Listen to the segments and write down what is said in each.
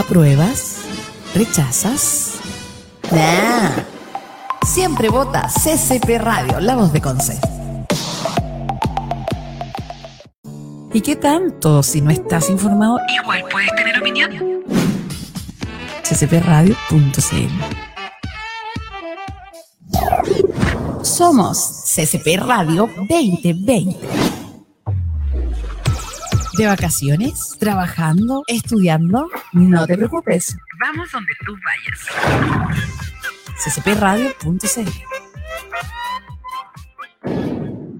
¿Apruebas? ¿Rechazas? Nah. Siempre vota CCP Radio, la voz de Conce. ¿Y qué tanto? Si no estás informado, igual puedes tener opinión. ccpradio.cl Somos CCP Radio 2020. ¿De vacaciones? ¿Trabajando? ¿Estudiando? No te preocupes. Vamos donde tú vayas. ccpradio.cl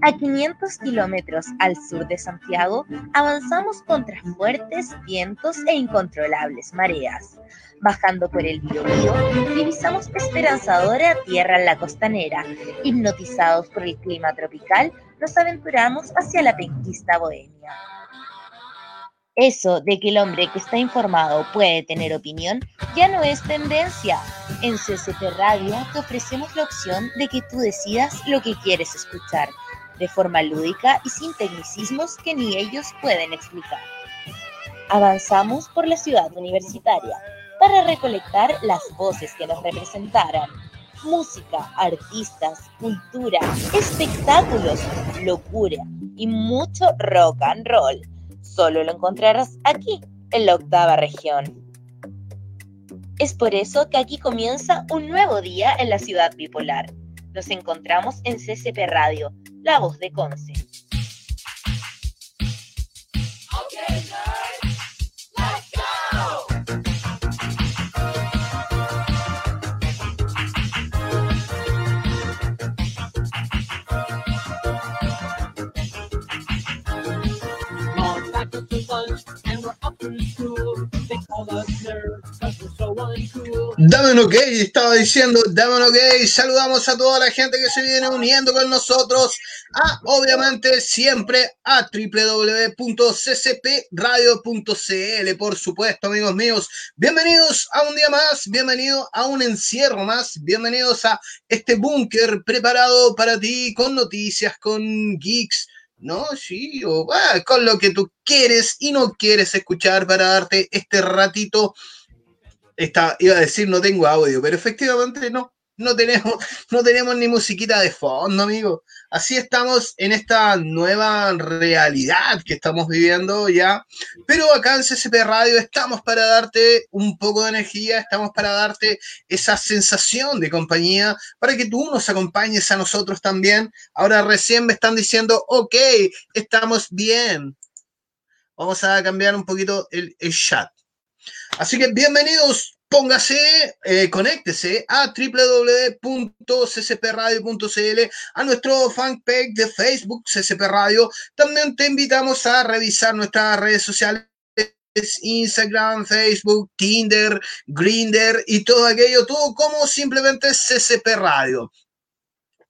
A 500 kilómetros al sur de Santiago, avanzamos contra fuertes vientos e incontrolables mareas. Bajando por el Biobío, divisamos esperanzadora tierra en la costanera. Hipnotizados por el clima tropical, nos aventuramos hacia la penquista bohemia. Eso de que el hombre que está informado puede tener opinión ya no es tendencia. En CCP Radio te ofrecemos la opción de que tú decidas lo que quieres escuchar, de forma lúdica y sin tecnicismos que ni ellos pueden explicar. Avanzamos por la ciudad universitaria para recolectar las voces que nos representaran. Música, artistas, cultura, espectáculos, locura y mucho rock and roll solo lo encontrarás aquí, en la octava región. Es por eso que aquí comienza un nuevo día en la ciudad bipolar. Nos encontramos en CCP Radio, la voz de Conce. Dame un ok, estaba diciendo, dame un ok, saludamos a toda la gente que se viene uniendo con nosotros, a obviamente siempre a www.ccpradio.cl, por supuesto amigos míos, bienvenidos a un día más, bienvenidos a un encierro más, bienvenidos a este búnker preparado para ti con noticias, con geeks, ¿no? Sí, o con lo que tú quieres y no quieres escuchar para darte este ratito. Iba a decir no tengo audio, pero efectivamente no, no tenemos, no tenemos ni musiquita de fondo, amigo. Así estamos en esta nueva realidad que estamos viviendo ya. Pero acá en CCP Radio estamos para darte un poco de energía, estamos para darte esa sensación de compañía, para que tú nos acompañes a nosotros también. Ahora recién me están diciendo, ok, estamos bien. Vamos a cambiar un poquito el chat. Así que bienvenidos póngase, eh, conéctese a www.ccpradio.cl, a nuestro fanpage de Facebook CCP Radio. También te invitamos a revisar nuestras redes sociales. Instagram, Facebook, Tinder, Grinder y todo aquello, todo como simplemente CCP Radio.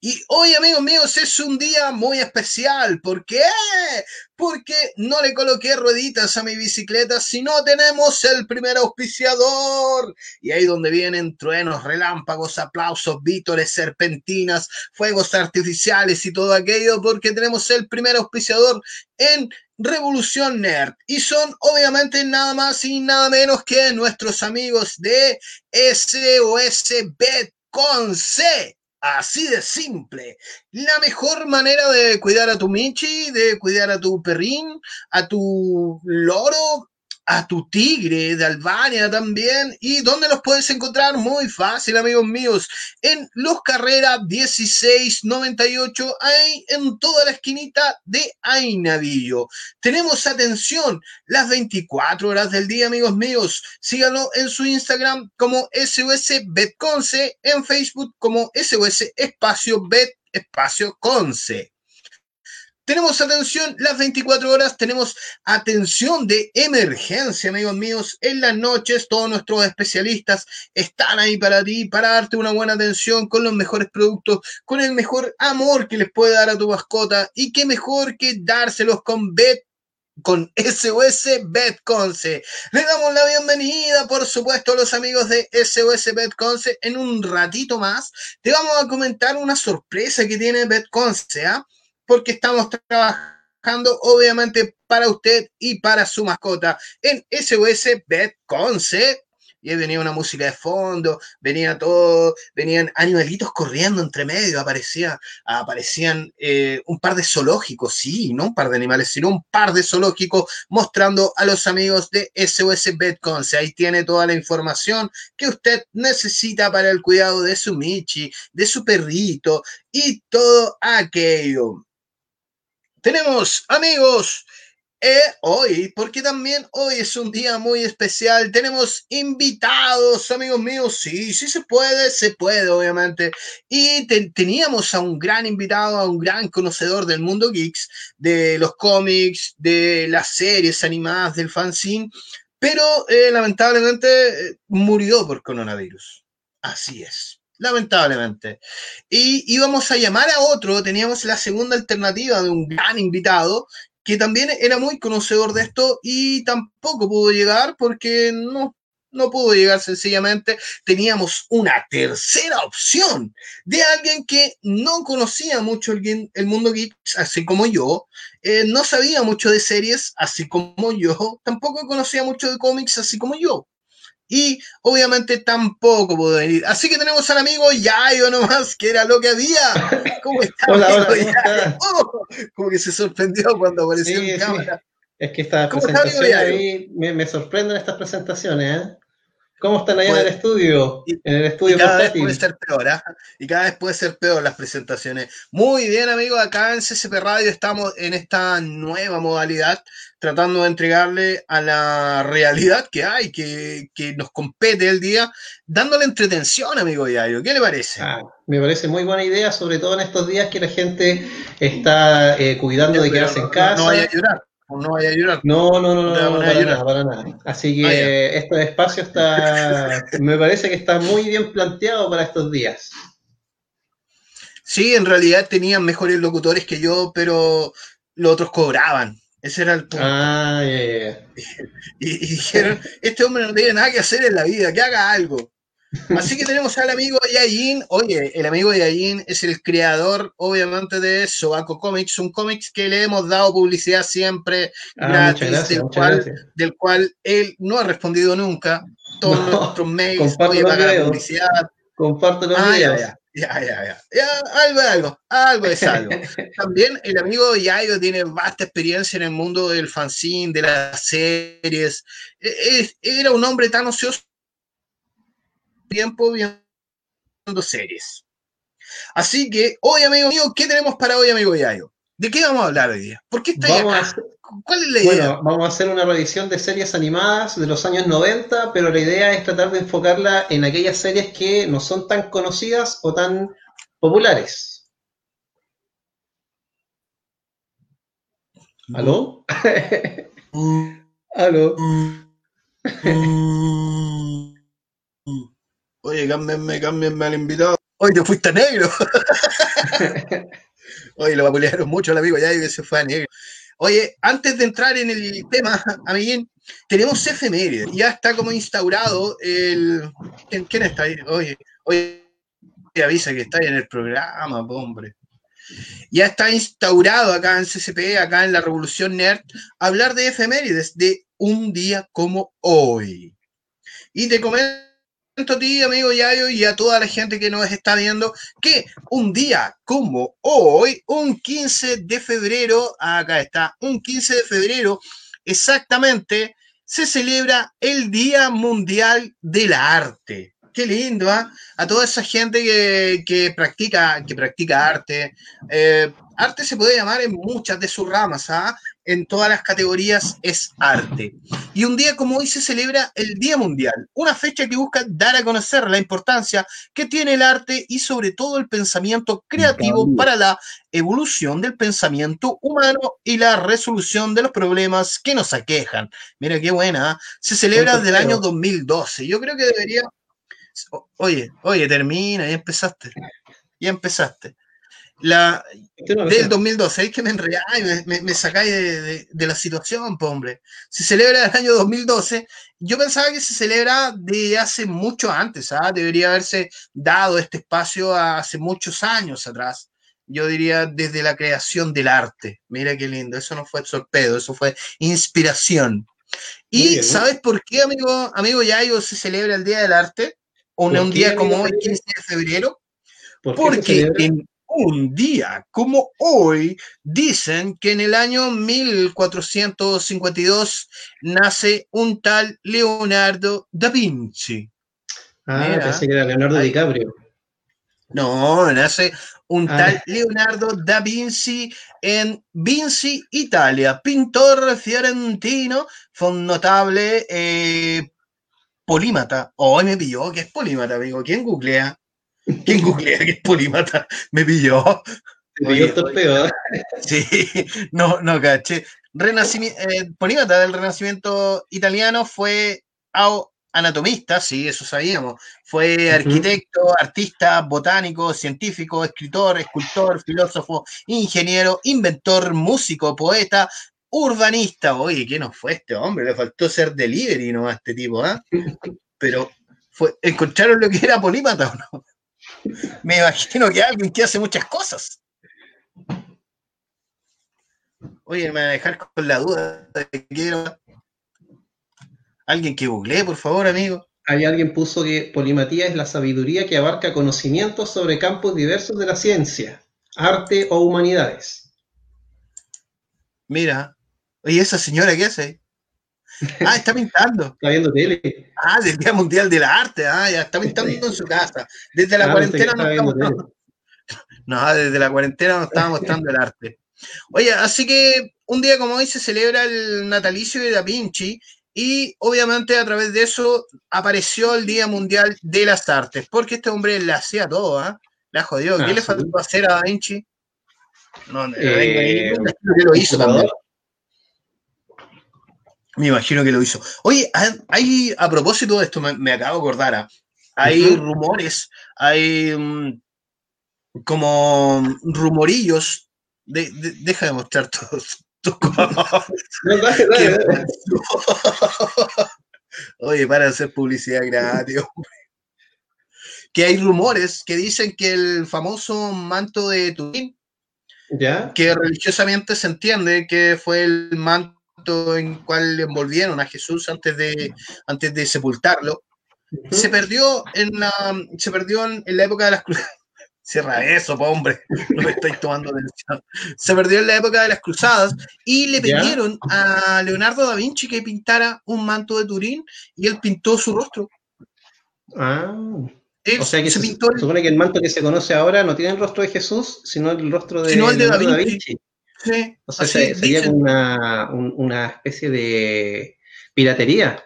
Y hoy, amigos míos, es un día muy especial. ¿Por qué? Porque no le coloqué rueditas a mi bicicleta, sino tenemos el primer auspiciador. Y ahí donde vienen truenos, relámpagos, aplausos, vítores, serpentinas, fuegos artificiales y todo aquello, porque tenemos el primer auspiciador en Revolución Nerd. Y son obviamente nada más y nada menos que nuestros amigos de SOS Bet con C. Así de simple. La mejor manera de cuidar a tu Michi, de cuidar a tu perrín, a tu loro, a tu tigre de Albania también. ¿Y dónde los puedes encontrar? Muy fácil, amigos míos. En Los Carreras 1698, ahí en toda la esquinita de Ainavillo. Tenemos atención las 24 horas del día, amigos míos. Síganlo en su Instagram como SOS Betconce, en Facebook como SOS Espacio Bet Espacio Conce. Tenemos atención las 24 horas, tenemos atención de emergencia, amigos míos. En las noches, todos nuestros especialistas están ahí para ti, para darte una buena atención con los mejores productos, con el mejor amor que les puede dar a tu mascota. Y qué mejor que dárselos con Bet con SOS Betconce. Le damos la bienvenida, por supuesto, a los amigos de SOS Betconce. En un ratito más te vamos a comentar una sorpresa que tiene Betconce, ¿ah? Porque estamos trabajando obviamente para usted y para su mascota en SOS Bet Conce y ahí venía una música de fondo, venía todo, venían animalitos corriendo entre medio, aparecía, aparecían eh, un par de zoológicos, sí, no un par de animales, sino un par de zoológicos mostrando a los amigos de SOS Betconce. Ahí tiene toda la información que usted necesita para el cuidado de su Michi, de su perrito y todo aquello. Tenemos, amigos, eh, hoy, porque también hoy es un día muy especial. Tenemos invitados, amigos míos. Sí, sí se puede, se puede, obviamente. Y teníamos a un gran invitado, a un gran conocedor del mundo geeks, de los cómics, de las series animadas, del fanzine, pero eh, lamentablemente eh, murió por coronavirus. Así es lamentablemente. Y íbamos a llamar a otro, teníamos la segunda alternativa de un gran invitado, que también era muy conocedor de esto y tampoco pudo llegar porque no, no pudo llegar sencillamente. Teníamos una tercera opción de alguien que no conocía mucho el, el mundo geek, así como yo, eh, no sabía mucho de series, así como yo, tampoco conocía mucho de cómics, así como yo y obviamente tampoco pudo venir. Así que tenemos al amigo Yayo nomás, que era lo que había. ¿Cómo está? Hola, hola, oh, como que se sorprendió cuando apareció en cámara. Es que estas presentaciones ahí me, me, sorprenden estas presentaciones, ¿eh? ¿Cómo están ahí en el estudio? en el estudio y cada vez puede ser peor, ¿ah? Y cada vez puede ser peor las presentaciones. Muy bien, amigos, acá en CCP Radio estamos en esta nueva modalidad, tratando de entregarle a la realidad que hay, que, que nos compete el día, dándole entretención, amigo Yayo. ¿Qué le parece? Ah, me parece muy buena idea, sobre todo en estos días que la gente está eh, cuidando de quedarse en casa. No vaya a llorar no vaya a llorar. No, no, no, no, no, para, nada, para nada. Así que ah, este espacio está, me parece que está muy bien planteado para estos días. Sí, en realidad tenían mejores locutores que yo, pero los otros cobraban. Ese era el punto. Ah, yeah, y, dijeron, este hombre no tiene nada que hacer en la vida, que haga algo. Así que tenemos al amigo Yayin. Oye, el amigo Yayin es el creador, obviamente, de Sobaco Comics, un cómics que le hemos dado publicidad siempre ah, gratis, del, cual, del cual él no ha respondido nunca. Todos nuestros mails, oye, paga la publicidad. Comparto los ah, videos. Ya, ya, ya, ya. algo es algo, algo es algo. También el amigo Yayo tiene vasta experiencia en el mundo del fanzine, de las series. E, era un hombre tan ocioso tiempo viendo series. Así que hoy, amigo mío, ¿qué tenemos para hoy, amigo Yayo? ¿De qué vamos a hablar hoy día? ¿Por qué está ¿Cuál es la idea? Bueno, vamos a hacer una revisión de series animadas de los años 90, pero la idea es tratar de enfocarla en aquellas series que no son tan conocidas o tan populares. ¿Aló? ¿Aló? Oye, cámbienme, cámbienme al invitado. Oye, te fuiste negro. Oye, lo vapulearon mucho el amigo ya que se fue a negro. Oye, antes de entrar en el tema, amiguín, tenemos efemérides. Ya está como instaurado el. ¿Quién, está ahí? Oye, oye, avisa que está ahí en el programa, hombre. Ya está instaurado acá en CCP, acá en la Revolución Nerd, hablar de efemérides, de un día como hoy. Y te comento a ti, amigo Yayo, y a toda la gente que nos está viendo, que un día como hoy, un 15 de febrero, acá está, un 15 de febrero, exactamente, se celebra el Día Mundial del Arte. Qué lindo, ¿ah? A toda esa gente que, practica, que practica arte. Eh, arte se puede llamar en muchas de sus ramas, ¿ah? en todas las categorías es arte. Y un día como hoy se celebra el Día Mundial, una fecha que busca dar a conocer la importancia que tiene el arte y sobre todo el pensamiento creativo para la evolución del pensamiento humano y la resolución de los problemas que nos aquejan. Mira qué buena, ¿ah? se celebra desde el año 2012. Yo creo que debería... Oye, oye, termina, ya empezaste. Ya empezaste. La, del 2012, es que me enredáis, me, me, sacáis de, de, la situación, pues, hombre. Se celebra el año 2012. Yo pensaba que se celebra de hace mucho antes, ¿ah? Debería haberse dado este espacio hace muchos años atrás. yo diría desde la creación del arte. Mira qué lindo, eso no fue sorpedo, eso fue inspiración. ¿Y sabes por qué, amigo, amigo Yayo, se celebra el Día del Arte? O un día como hoy, 15 de febrero. Porque en un día como hoy dicen que en el año 1452 nace un tal Leonardo da Vinci. Ah, pensé que era Leonardo DiCaprio. No, nace un ah. tal Leonardo da Vinci en Vinci, Italia, pintor fiorentino, fue un notable eh, polímata. Hoy me pilló, que es polímata, amigo. ¿Quién googlea? ¿Quién googlea que es polímata? Me pilló. Sí, no, no caché. Renacimiento, eh, polímata del Renacimiento italiano fue anatomista, sí, eso sabíamos. Fue arquitecto, artista, botánico, científico, escritor, escultor, filósofo, ingeniero, inventor, músico, poeta, urbanista. Oye, ¿qué nos fue este hombre? Le faltó ser delivery no a este tipo, ¿ah? Pero fue, ¿encontraron lo que era polímata o no? Me imagino que alguien que hace muchas cosas. Oye, me va a dejar con la duda de que quiero Alguien que googlee, por favor, amigo. Hay alguien puso que polimatía es la sabiduría que abarca conocimientos sobre campos diversos de la ciencia, arte o humanidades. Mira, oye, esa señora, ¿qué hace? Ah, está pintando. está viendo tele. Ah, del Día Mundial de la Arte. Ah, ya está pintando en su casa. Desde la ah, cuarentena no estamos. No, desde la cuarentena no estaba mostrando el arte. Oye, así que un día como hoy se celebra el natalicio de Da Vinci y obviamente a través de eso apareció el Día Mundial de las Artes, porque este hombre le hacía todo, ¿ah? La jodió. ¿Qué ah, le faltó hacer a Da Vinci? No, eh, lo hizo también. Me imagino que lo hizo. Oye, hay, a propósito de esto, me, acabo de acordar, ¿ah? hay rumores, hay mm, como rumorillos, de, deja de mostrar todos Oye, para hacer publicidad gratis, Que hay rumores que dicen que el famoso manto de Turín, ¿Ya? que religiosamente se entiende que fue el manto en cual envolvieron a Jesús antes de, antes de sepultarlo, se perdió en la, se perdió en, en la época de las cruzadas Cierra eso, hombre, no me estoy tomando atención. Se perdió en la época de las cruzadas y le pidieron a Leonardo da Vinci que pintara un manto de Turín y él pintó su rostro. Ah. o sea que se, pintó supone que el manto que se conoce ahora no tiene el rostro de Jesús, sino el rostro de, sino el de da Vinci. Sí, o sea, sería como una, una especie de piratería.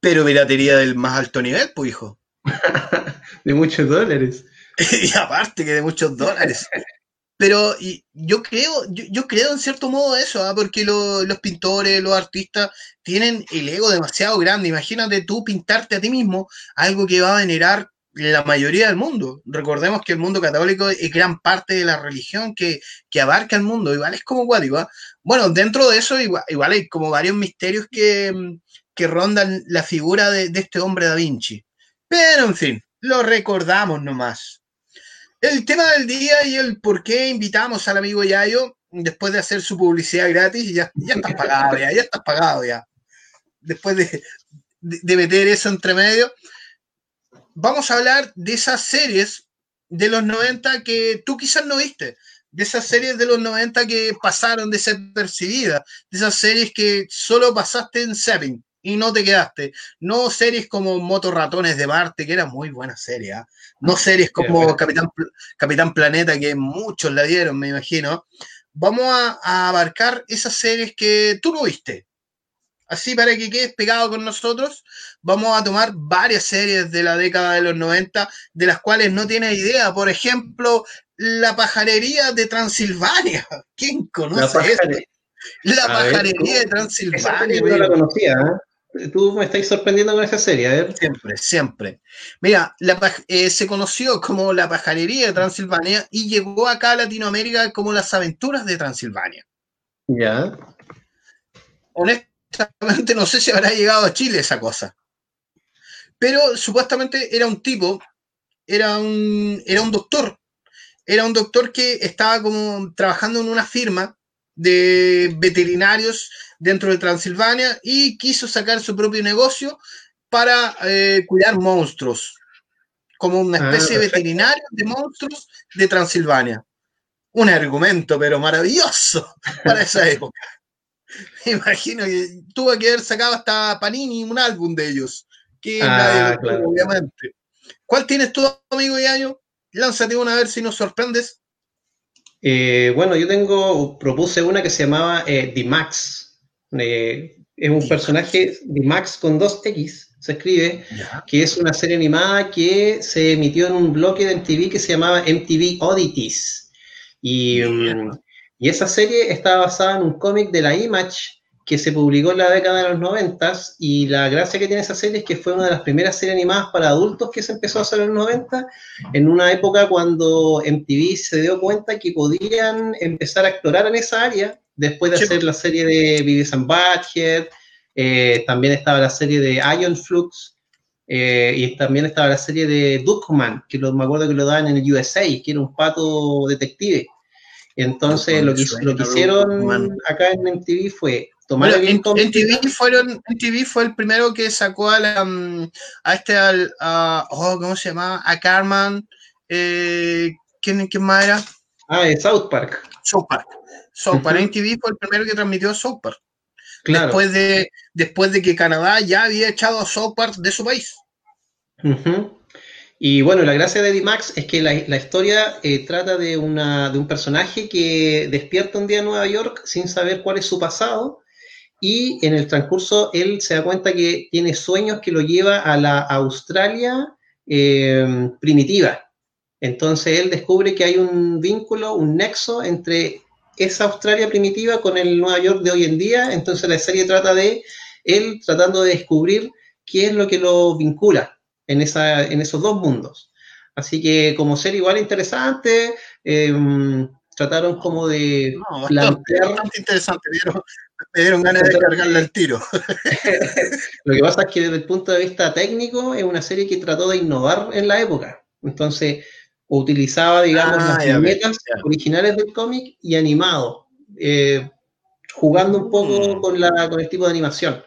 Pero piratería del más alto nivel, pues hijo. de muchos dólares. y aparte que de muchos dólares. Pero y yo creo, yo, creo en cierto modo eso, ¿ah? porque los pintores, los artistas tienen el ego demasiado grande. Imagínate tú pintarte a ti mismo algo que va a venerar la mayoría del mundo. Recordemos que el mundo católico es gran parte de la religión que, abarca el mundo, igual es como cuático. ¿ah? Bueno, dentro de eso igual, hay como varios misterios que, rondan la figura de, de este hombre Da Vinci. Pero en fin, lo recordamos nomás. El tema del día y el por qué invitamos al amigo Yayo después de hacer su publicidad gratis, ya, ya estás pagado, ya, ya estás pagado ya. Después de, de, meter eso entre medio, vamos a hablar de esas series de los 90 que tú quizás no viste, de esas series de los 90 que pasaron desapercibidas, de esas series que solo pasaste en Seven y no te quedaste. No series como Motorratones de Marte, que era muy buena serie. ¿ah? No series como Capitán, Capitán Planeta, que muchos la dieron, me imagino. Vamos a, abarcar esas series que tú no viste. Así para que quedes pegado con nosotros, vamos a tomar varias series de la década de los 90, de las cuales no tienes idea. Por ejemplo, La pajarería de Transilvania. ¿Quién conoce esto? La pajarería de Transilvania. no la conocía, ¿eh? Tú me estáis sorprendiendo con esa serie, a ver. Siempre, siempre. Mira, eh, se conoció como la pajarería de Transilvania y llegó acá a Latinoamérica como las aventuras de Transilvania. Ya. Honestamente, no sé si habrá llegado a Chile esa cosa. Pero supuestamente era un tipo, era un, era un doctor era un doctor que estaba como trabajando en una firma de veterinarios dentro de Transilvania y quiso sacar su propio negocio para eh, cuidar monstruos, como una Ah, especie de veterinario de monstruos de Transilvania. Un argumento, pero maravilloso para esa época. Me imagino que tuvo que haber sacado hasta Panini un álbum de ellos. Que Ah, claro. obviamente. ¿Cuál tienes tú, amigo Yayo? Lánzate una a ver si nos sorprendes. Eh, bueno, yo tengo, propuse una que se llamaba eh, D-Max. Eh, es un personaje, D-Max con dos X, se escribe, que es una serie animada que se emitió en un bloque de MTV que se llamaba MTV Oddities. Y, y esa serie está basada en un cómic de la Image que se publicó en la década de los noventas y la gracia que tiene esa serie es que fue una de las primeras series animadas para adultos que se empezó a hacer en los 90 en una época cuando MTV se dio cuenta que podían empezar a explorar en esa área después de Sí. hacer la serie de Beavis and Butthead, eh, también estaba la serie de Ion Flux eh, y también estaba la serie de Duckman, que lo, me acuerdo que lo daban en el USA, que era un pato detective. Entonces lo que, lo que hicieron acá en MTV fue tomar Bueno, el en, cómic- en TV fueron, en TV fue el primero que sacó a, la, mm, a este, al, a- oh, ¿cómo se llamaba? A Carman. Eh, ¿quién, ¿Quién más era? Ah, South Park, South Park. South Park. Ujú. En TV fue el primero que transmitió South Park. claro. Después, de, después de que Canadá ya había echado a South Park de su país. Ujú. Y bueno, la gracia de D-Max es que la, historia eh, trata de, una, de un personaje que despierta un día en Nueva York sin saber cuál es su pasado y en el transcurso él se da cuenta que tiene sueños que lo lleva a la Australia eh, primitiva. Entonces él descubre que hay un vínculo, un nexo entre esa Australia primitiva con el Nueva York de hoy en día. Entonces la serie trata de él tratando de descubrir qué es lo que lo vincula en, esa, en esos dos mundos. Así que como ser igual interesante, eh, trataron como de No, bastante, plantear, bastante interesante. Me dieron, me dieron ganas de cargarle el tiro. lo que pasa es que desde el punto de vista técnico es una serie que trató de innovar en la época. Entonces utilizaba, digamos, Ah, las ya. originales del cómic y animado, eh, jugando un poco Mm. con, la, con el tipo de animación.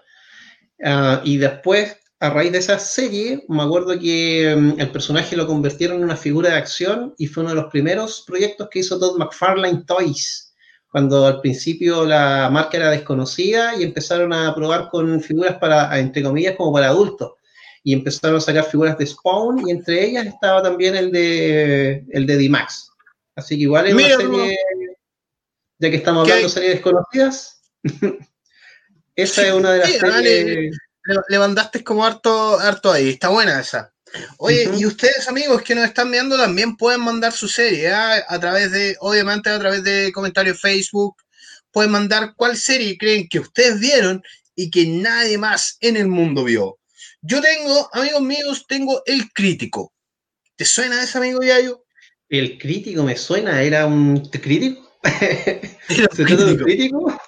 Ah, y después, a raíz de esa serie, me acuerdo que mm, el personaje lo convirtieron en una figura de acción y fue uno de los primeros proyectos que hizo Todd McFarlane Toys, cuando al principio la marca era desconocida y empezaron a probar con figuras para, entre comillas, como para adultos. Y empezaron a sacar figuras de Spawn y entre ellas estaba también el de, el de D-Max. Así que igual es una serie, ya que estamos ¿Qué? hablando de series desconocidas, esa es una de las series... Le, mandaste como harto, harto ahí. Está buena esa. Oye, y ustedes, amigos que nos están viendo, también pueden mandar su serie ¿ah? a través de, obviamente, a través de comentarios Facebook. Pueden mandar cuál serie creen que ustedes vieron y que nadie más en el mundo vio. Yo tengo, amigos míos, tengo El Crítico. ¿Te suena ese amigo Yayo? El crítico me suena, ¿era un crítico? Era un ¿Se trata de un crítico.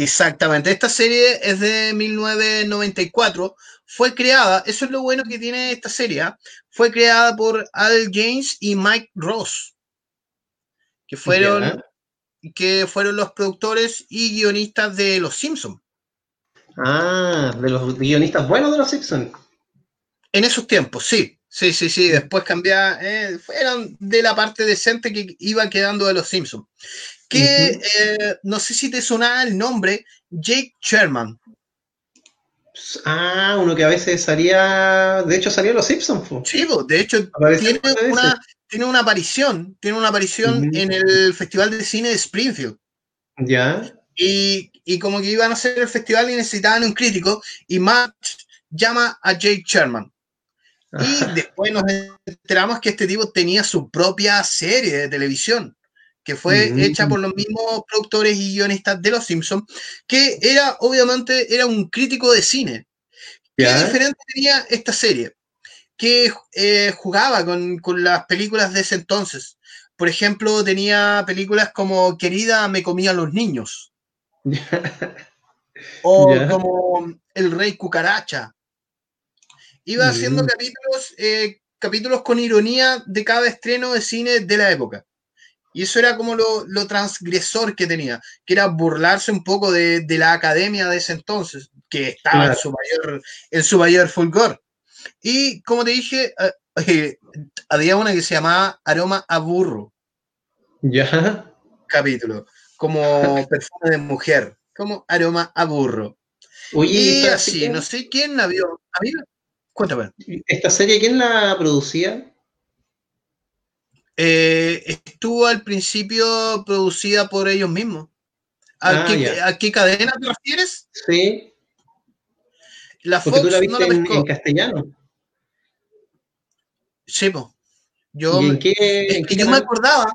Exactamente, esta serie es de 1994, fue creada, eso es lo bueno que tiene esta serie, ¿ah? fue creada por Al James y Mike Ross, que fueron, que fueron los productores y guionistas de Los Simpsons. Ah, de los guionistas buenos de los Simpsons. En esos tiempos, sí, sí, sí, sí, después cambiaron, eh, eran de la parte decente que iba quedando de Los Simpsons. Que eh, no sé si te sonaba el nombre, Jake Sherman. Ah, uno que a veces salía, de hecho salía en los Simpsons. po. Sí, de hecho, tiene una, veces. tiene una aparición, tiene una aparición en el Festival de Cine de Springfield. Ya. Y, y como que iban a hacer el festival y necesitaban un crítico, y Matt llama a Jake Sherman. Y después nos enteramos que este tipo tenía su propia serie de televisión, que fue hecha por los mismos productores y guionistas de Los Simpsons, que era, obviamente, era un crítico de cine. ¿Qué Ya. diferente tenía esta serie? Que eh, jugaba con, con las películas de ese entonces. Por ejemplo, tenía películas como Querida, me comía los niños. O Ya. como El Rey Cucaracha. Iba haciendo Mm. capítulos eh, capítulos con ironía de cada estreno de cine de la época. Y eso era como lo, transgresor que tenía, que era burlarse un poco de, la academia de ese entonces, que estaba en, su mayor, en su mayor fulgor. Y como te dije, eh, eh, había una que se llamaba Aroma a Burro. Ya. Capítulo. Como perfume de mujer. Como aroma a burro. y así, no sé quién la vio. A mí, cuéntame. ¿Esta serie quién la producía? Eh, estuvo al principio producida por ellos mismos. ¿A, ah, qué, cadena te refieres? Sí. La Fox tú la viste en, castellano. Sí, pues. Yo, ¿Y en qué, yo me acordaba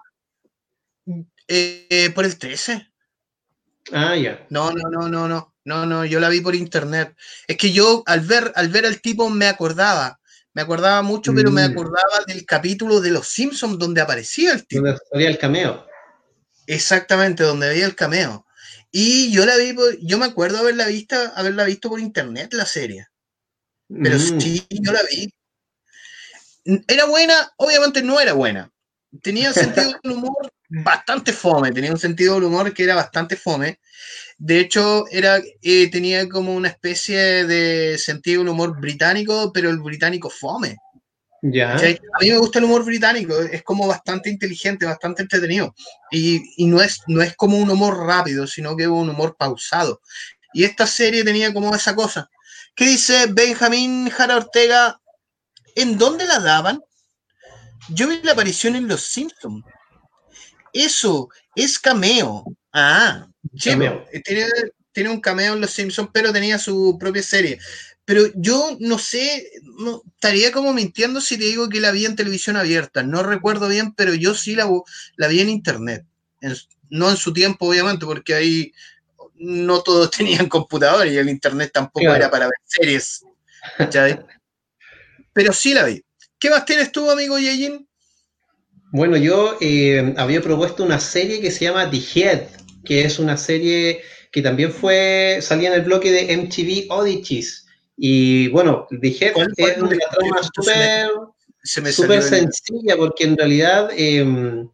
eh, por el 13. Ah, ya. No, no, no, no, no. No, no, yo la vi por internet. Es que yo al ver, al ver al tipo me acordaba. Me acordaba mucho, pero me mm. acordaba del capítulo de Los Simpsons donde aparecía el tipo. Donde había el cameo. Exactamente, donde había el cameo. Y yo la vi, yo me acuerdo haberla visto, haberla visto por internet la serie. Pero mm. sí, yo la vi. ¿Era buena? Obviamente no era buena. Tenía sentido del humor bastante fome, tenía un sentido del humor que era bastante fome. De hecho, era, eh, tenía como una especie de sentido del humor británico, pero el británico fome. Ya. A mí me gusta el humor británico, es como bastante inteligente, bastante entretenido. Y, y, no, es, no es como un humor rápido, sino que es un humor pausado. Y esta serie tenía como esa cosa. ¿Qué dice Benjamín Jara Ortega? ¿En dónde la daban? Yo vi la aparición en Los Simpsons. Eso, es cameo. Ah, cameo. Tiene, un cameo en Los Simpsons, pero tenía su propia serie. Pero yo no sé, no, estaría como mintiendo si te digo que la vi en televisión abierta. No recuerdo bien, pero yo sí la, la vi en internet. no en su tiempo, obviamente, porque ahí no todos tenían computador y el internet tampoco era para ver series. pero sí la vi. ¿Qué más tienes tú, amigo Yejin? Bueno, yo eh, había propuesto una serie que se llama The Head, que es una serie que también fue salía en el bloque de MTV Oddities. Y bueno, The Head es una trama súper sencilla, porque en realidad em,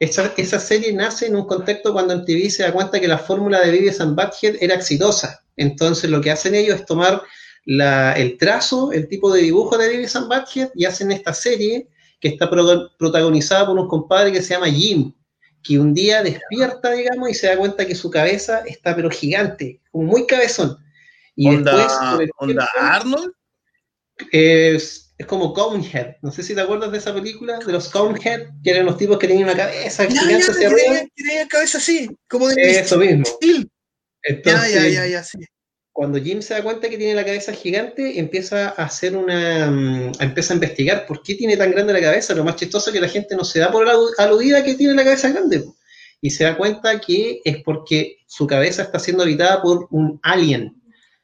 esa, serie nace en un contexto cuando MTV se da cuenta que la fórmula de Vivian and Butthead era exitosa. Entonces lo que hacen ellos es tomar el trazo, el tipo de dibujo de Vivian and y hacen esta serie que está protagonizada por un compadre que se llama Jim, que un día despierta, digamos, y se da cuenta que su cabeza está pero gigante, como muy cabezón. Y después... ¿Onda Arnold? Es, es, como Conehead. No sé si te acuerdas de esa película, de los Conehead, que eran los tipos que tenían una cabeza gigante hacia arriba. Tenían cabeza así, como de Eso mismo. Entonces, ya, ya, ya, ya, sí cuando Jim se da cuenta que tiene la cabeza gigante, empieza a hacer una. Mm, empieza a investigar por qué tiene tan grande la cabeza. Lo más chistoso es que la gente no se da por aludida que tiene la cabeza grande. Y se da cuenta que es porque su cabeza está siendo habitada por un alien.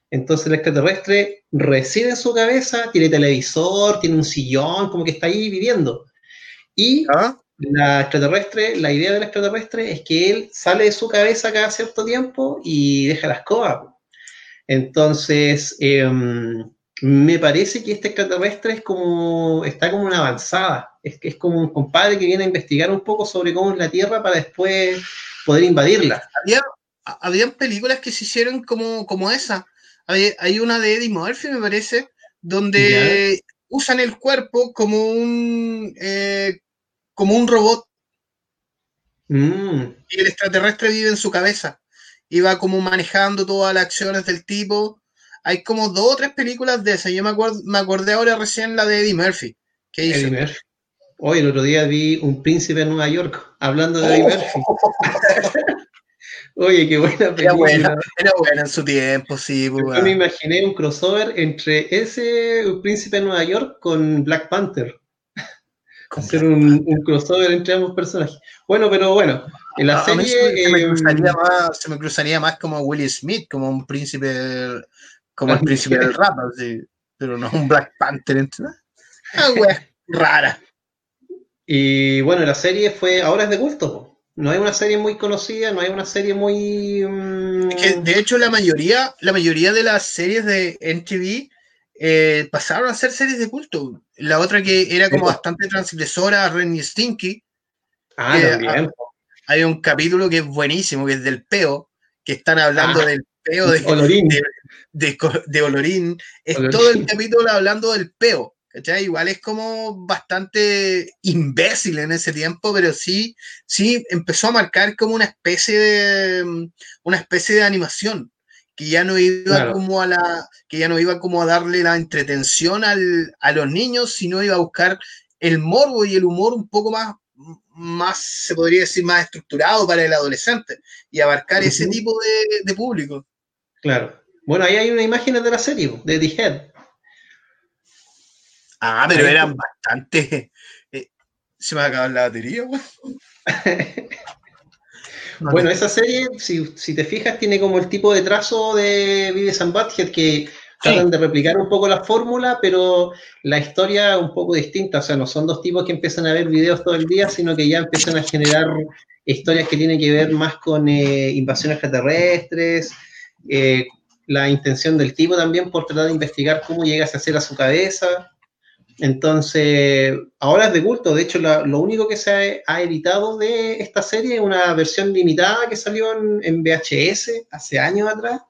Entonces el extraterrestre reside en su cabeza, tiene televisor, tiene un sillón, como que está ahí viviendo. Y ¿Ah? la extraterrestre, la idea del extraterrestre es que él sale de su cabeza cada cierto tiempo y deja la escoba. Entonces, em, me parece que este extraterrestre es como, está como una avanzada, es, es como un compadre que viene a investigar un poco sobre cómo es la Tierra para después poder invadirla. Había, habían películas que se hicieron como, como esa. Hay, una de Eddie Murphy, me parece, donde usan el cuerpo como un, eh, como un robot. Mm. Y el extraterrestre vive en su cabeza iba como manejando todas las acciones del tipo. Hay como dos o tres películas de esas. Yo me, acuerdo, me acordé ahora recién la de Eddie Murphy. ¿Qué hizo? Eddie Murphy. Hoy el otro día vi Un Príncipe en Nueva York, hablando de Eddie. Murphy. Oye, qué buena película. Era buena, era buena en su tiempo, sí. Pues, Yo me imaginé un crossover entre ese Príncipe en Nueva York con Black Panther. Hacer un, un, crossover entre ambos personajes. Bueno, pero bueno, en la serie. Se, me cruzaría más, se me cruzaría más como Willie Smith, como un príncipe, como el príncipe del rap, así, pero no un Black Panther. Ah, wea, rara. Y bueno, la serie fue. Ahora es de gusto. No hay una serie muy conocida, no hay una serie muy. Mm, de hecho, la mayoría, la mayoría de las series de NTV eh, pasaron a ser series de culto. La otra que era como bastante transgresora, Renny Stinky. Ah. Hay un capítulo que es buenísimo, que es del peo, que están hablando ah, del peo de Olorín. De, Olorín. Es todo el capítulo hablando del peo. Igual es como bastante imbécil en ese tiempo, pero sí, sí empezó a marcar como una especie de una especie de animación que ya no iba como a la que ya no iba como a darle la entretención al, a los niños, sino iba a buscar el morbo y el humor un poco más más, se podría decir, más estructurado para el adolescente y abarcar ese tipo de, público. Claro. Bueno, ahí hay una imagen de la serie, de The Head. Ah, pero eran bastante. Eh, se me ha acabado la batería, bueno, esa serie, si, si, te fijas, tiene como el tipo de trazo de Vives and Butthead que Tratan de replicar un poco la fórmula, pero la historia un poco distinta. O sea, no son dos tipos que empiezan a ver videos todo el día, sino que ya empiezan a generar historias que tienen que ver más con eh, invasiones extraterrestres, eh, la intención del tipo también por tratar de investigar cómo llega a hacer a su cabeza. Entonces, ahora es de culto. De hecho, lo único que se ha, editado de esta serie es una versión limitada que salió en, VHS hace años atrás,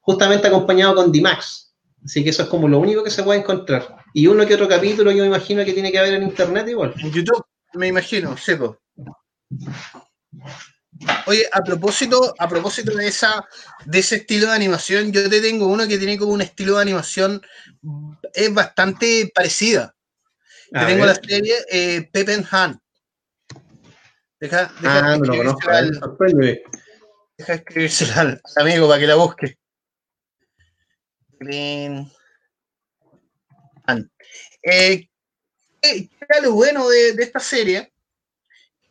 justamente acompañado con D-Max. Así que eso es como lo único que se puede encontrar. Y uno que otro capítulo yo me imagino que tiene que haber en internet igual. En YouTube, me imagino, seco. Oye, a propósito, a propósito de esa, de ese estilo de animación, yo te tengo uno que tiene como un estilo de animación es bastante parecida. Te tengo la serie eh, Pepe Han. Deja, deja ah, no lo conozco. deja escribírsela al amigo para que la busque. Green eh, ¿Qué era lo bueno de, esta serie?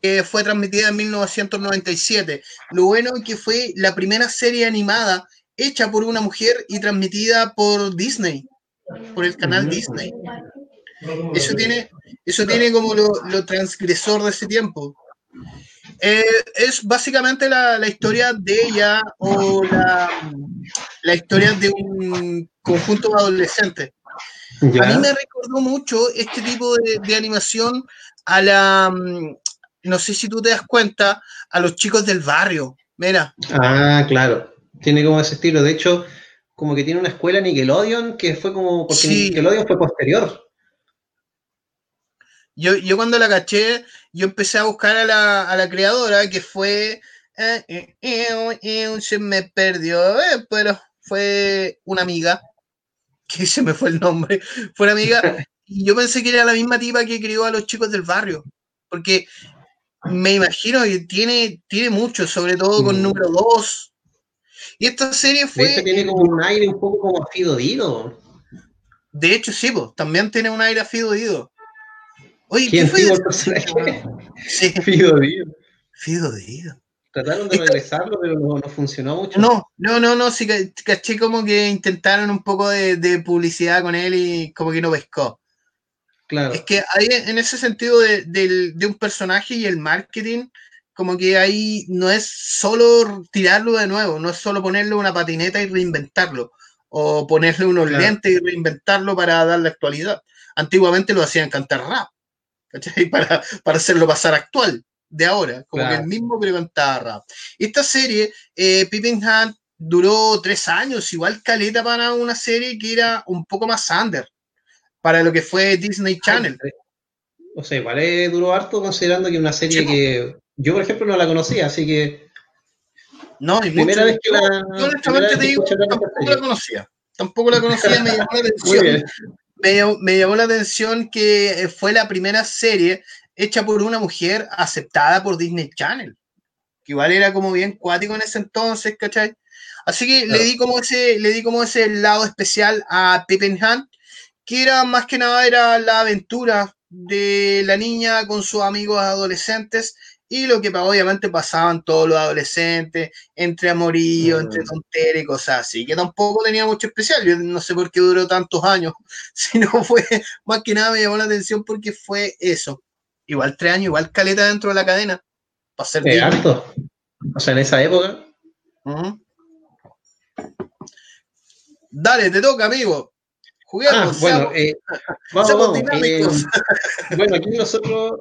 Que fue transmitida en 1997. Lo bueno es que fue la primera serie animada hecha por una mujer y transmitida por Disney, por el canal Disney. Eso tiene, eso tiene como lo transgresor de ese tiempo. Eh, es básicamente la, historia de ella o la, historia de un conjunto de adolescentes. A mí me recordó mucho este tipo de, animación a la, mm, no sé si tú te das cuenta, a los chicos del barrio. Mira. Ah, claro. Tiene como ese estilo. De hecho, como que tiene una escuela Nickelodeon que fue como, porque Nickelodeon fue posterior. Yo, yo cuando la caché, yo empecé a buscar a la, a la creadora que fue. Eh, eh, eh, se me perdió, pero fue una amiga, que se me fue el nombre, fue una amiga, y yo pensé que era la misma tipa que crió a los chicos del barrio, porque me imagino que tiene, tiene mucho, sobre todo con mm. número 2. Y esta serie fue. tiene como un aire un poco como Fido Dido. De hecho, sí, pues, también tiene un aire Fido Dido. Oye, ¿qué fue el personaje? Sí. Fido Dido. Fido Dido. Trataron de regresarlo, pero no, funcionó mucho. No, no, no, no, sí caché como que intentaron un poco de, publicidad con él y como que no pescó. Claro. Es que hay en ese sentido de, de, un personaje y el marketing, como que ahí no es solo tirarlo de nuevo, no es solo ponerle una patineta y reinventarlo, o ponerle unos lentes y reinventarlo para darle actualidad. Antiguamente lo hacían cantar rap. Para, para hacerlo pasar actual, de ahora, como que el mismo pero cantaba rap. Esta serie, eh, Pippin Hunt, duró tres años, igual caleta para una serie que era un poco más under, para lo que fue Disney Channel. o sea, igual duró harto considerando que una serie que yo, por ejemplo, no la conocía, así que... No, y primera vez que la... Yo honestamente te digo, tampoco la conocía. Tampoco la conocía, me llamó la atención me, llamó la atención que eh, fue la primera serie hecha por una mujer aceptada por Disney Channel. Que igual era como bien cuático en ese entonces, ¿cachai? Así que le di como ese, le di como ese lado especial a Pippin Hunt, que era más que nada era la aventura de la niña con sus amigos adolescentes y lo que obviamente pasaban todos los adolescentes, entre amorío, entre mm. tonteras y cosas así, que tampoco tenía mucho especial. Yo no sé por qué duró tantos años, sino fue más que nada me llamó la atención porque fue eso. Igual tres años, igual caleta dentro de la cadena. Para ser alto. O sea, en esa época. Dale, te toca, amigo. Juguemos. Ah, bueno, eh, vamos, eh, bueno, aquí nosotros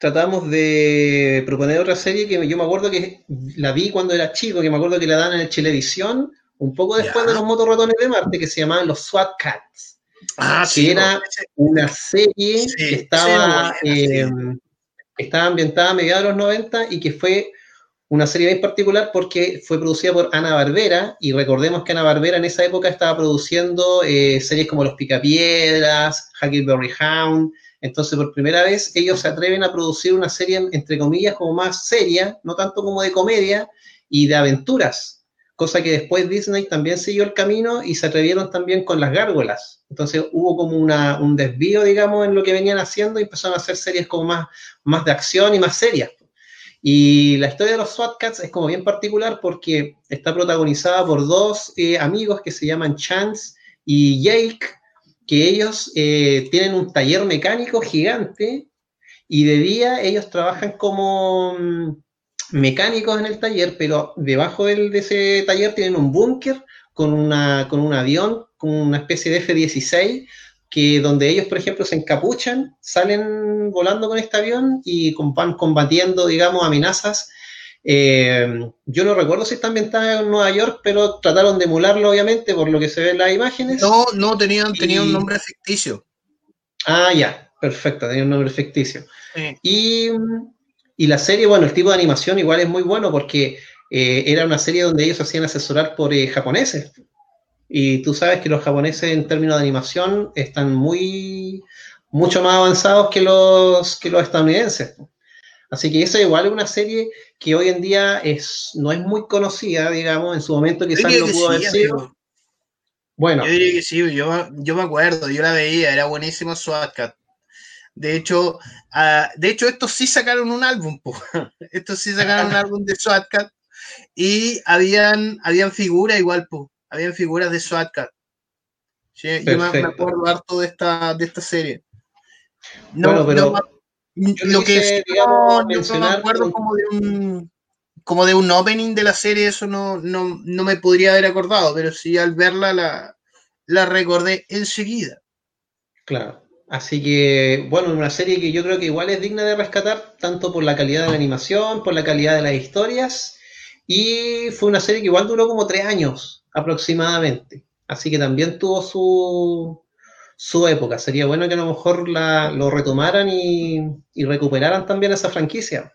tratamos de proponer otra serie que yo me acuerdo que la vi cuando era chico, que me acuerdo que la dan en el Chilevisión, un poco después de los motorratones de Marte, que se llamaban los SWAT Cats. Ah, sí. Era una serie que estaba, eh, estaba ambientada a mediados de los 90 y que fue una serie bien particular porque fue producida por Ana Barbera y recordemos que Ana Barbera en esa época estaba produciendo eh, series como Los Picapiedras, Huckleberry Hound. Entonces, por primera vez, ellos se atreven a producir una serie, entre comillas, como más seria, no tanto como de comedia y de aventuras, cosa que después Disney también siguió el camino y se atrevieron también con las gárgolas. Entonces hubo como una, un desvío, digamos, en lo que venían haciendo y empezaron a hacer series como más, más de acción y más serias. Y la historia de los SWAT Cats es como bien particular porque está protagonizada por dos eh, amigos que se llaman Chance y Jake, que ellos eh, tienen un taller mecánico gigante y de día ellos trabajan como mm, mecánicos en el taller, pero debajo de ese taller tienen un búnker con, una, con un avión, con una especie de F-16 que donde ellos, por ejemplo, se encapuchan, salen volando con este avión y van combatiendo, digamos, amenazas. Eh, yo no recuerdo si está ambientada en Nueva York, pero trataron de emularlo, obviamente, por lo que se ve en las imágenes. No, no, tenían, tenía un nombre ficticio. Ah, ya, perfecto, tenía un nombre ficticio. Y, y, la serie, bueno, el tipo de animación igual es muy bueno porque eh, era una serie donde ellos hacían asesorar por eh, japoneses. Y tú sabes que los japoneses en términos de animación están muy, mucho más avanzados que los, que los estadounidenses. Así que esa igual es una serie que hoy en día es, no es muy conocida, digamos, en su momento quizás no pudo haber sido. Bueno. Yo diría que sí, yo, yo me acuerdo, yo la veía, era buenísimo SWAT Cat. De hecho, uh, de hecho, estos sí sacaron un álbum, estos sí sacaron un álbum de SWAT Cat y habían, habían figuras igual, pues habían figuras de SWAT ¿sí? Yo me, acuerdo harto de esta, de esta serie. No, pero lo que digamos, no, me acuerdo como de un como de un opening de la serie, eso no, no, no me podría haber acordado, pero sí al verla la, la recordé enseguida. Claro. Así que, bueno, una serie que yo creo que igual es digna de rescatar, tanto por la calidad de la animación, por la calidad de las historias, y fue una serie que igual duró como tres años aproximadamente. Así que también tuvo su, su época. Sería bueno que a lo mejor la, lo retomaran y, recuperaran también esa franquicia.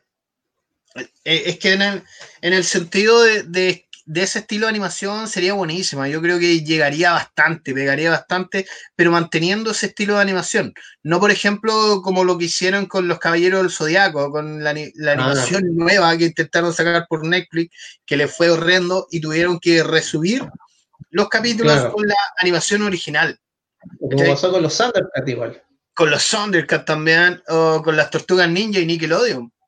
Eh, es que en el, en el sentido de, de, ese estilo de animación sería buenísima. Yo creo que llegaría bastante, pegaría bastante, pero manteniendo ese estilo de animación. No, por ejemplo, como lo que hicieron con los Caballeros del Zodiaco, con la, la ah. animación nueva que intentaron sacar por Netflix, que le fue horrendo y tuvieron que resubir los capítulos con la animación original. Como pasó con los Thundercats igual. Con los Thundercats también, o con las Tortugas Ninja y Nickelodeon.